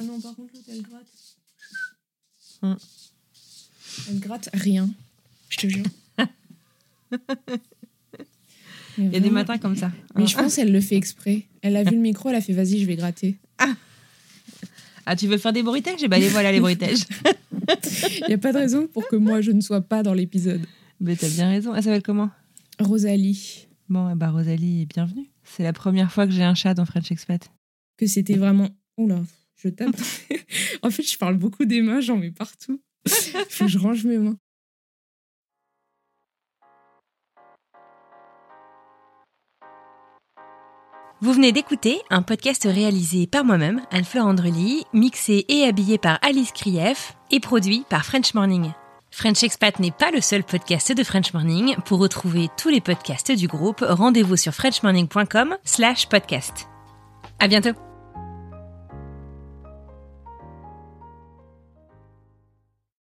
Ah non, par contre, l'autre, elle gratte. Hum. Elle gratte rien. Je te jure. [laughs] Il y a des matins comme ça. Mais je pense qu'elle le fait exprès. Elle a vu le micro, elle a fait vas-y, je vais gratter. Ah, tu veux faire des bruitages? Eh ben, les voilà, les bruitages. [laughs] Il n'y a pas de raison pour que moi, je ne sois pas dans l'épisode. Mais t'as bien raison. Elle s'appelle comment? Rosalie. Bon, eh ben, Rosalie, bienvenue. C'est la première fois que j'ai un chat dans French Expat. Que c'était vraiment. Oula, je tape. [laughs] en fait, je parle beaucoup des mains, j'en mets partout. Faut que je range mes mains. Vous venez d'écouter un podcast réalisé par moi-même, Anne-Fleur Andrely, mixé et habillé par Alice Krief et produit par French Morning. French Expat n'est pas le seul podcast de French Morning. Pour retrouver tous les podcasts du groupe, rendez-vous sur frenchmorning.com slash podcast. À bientôt!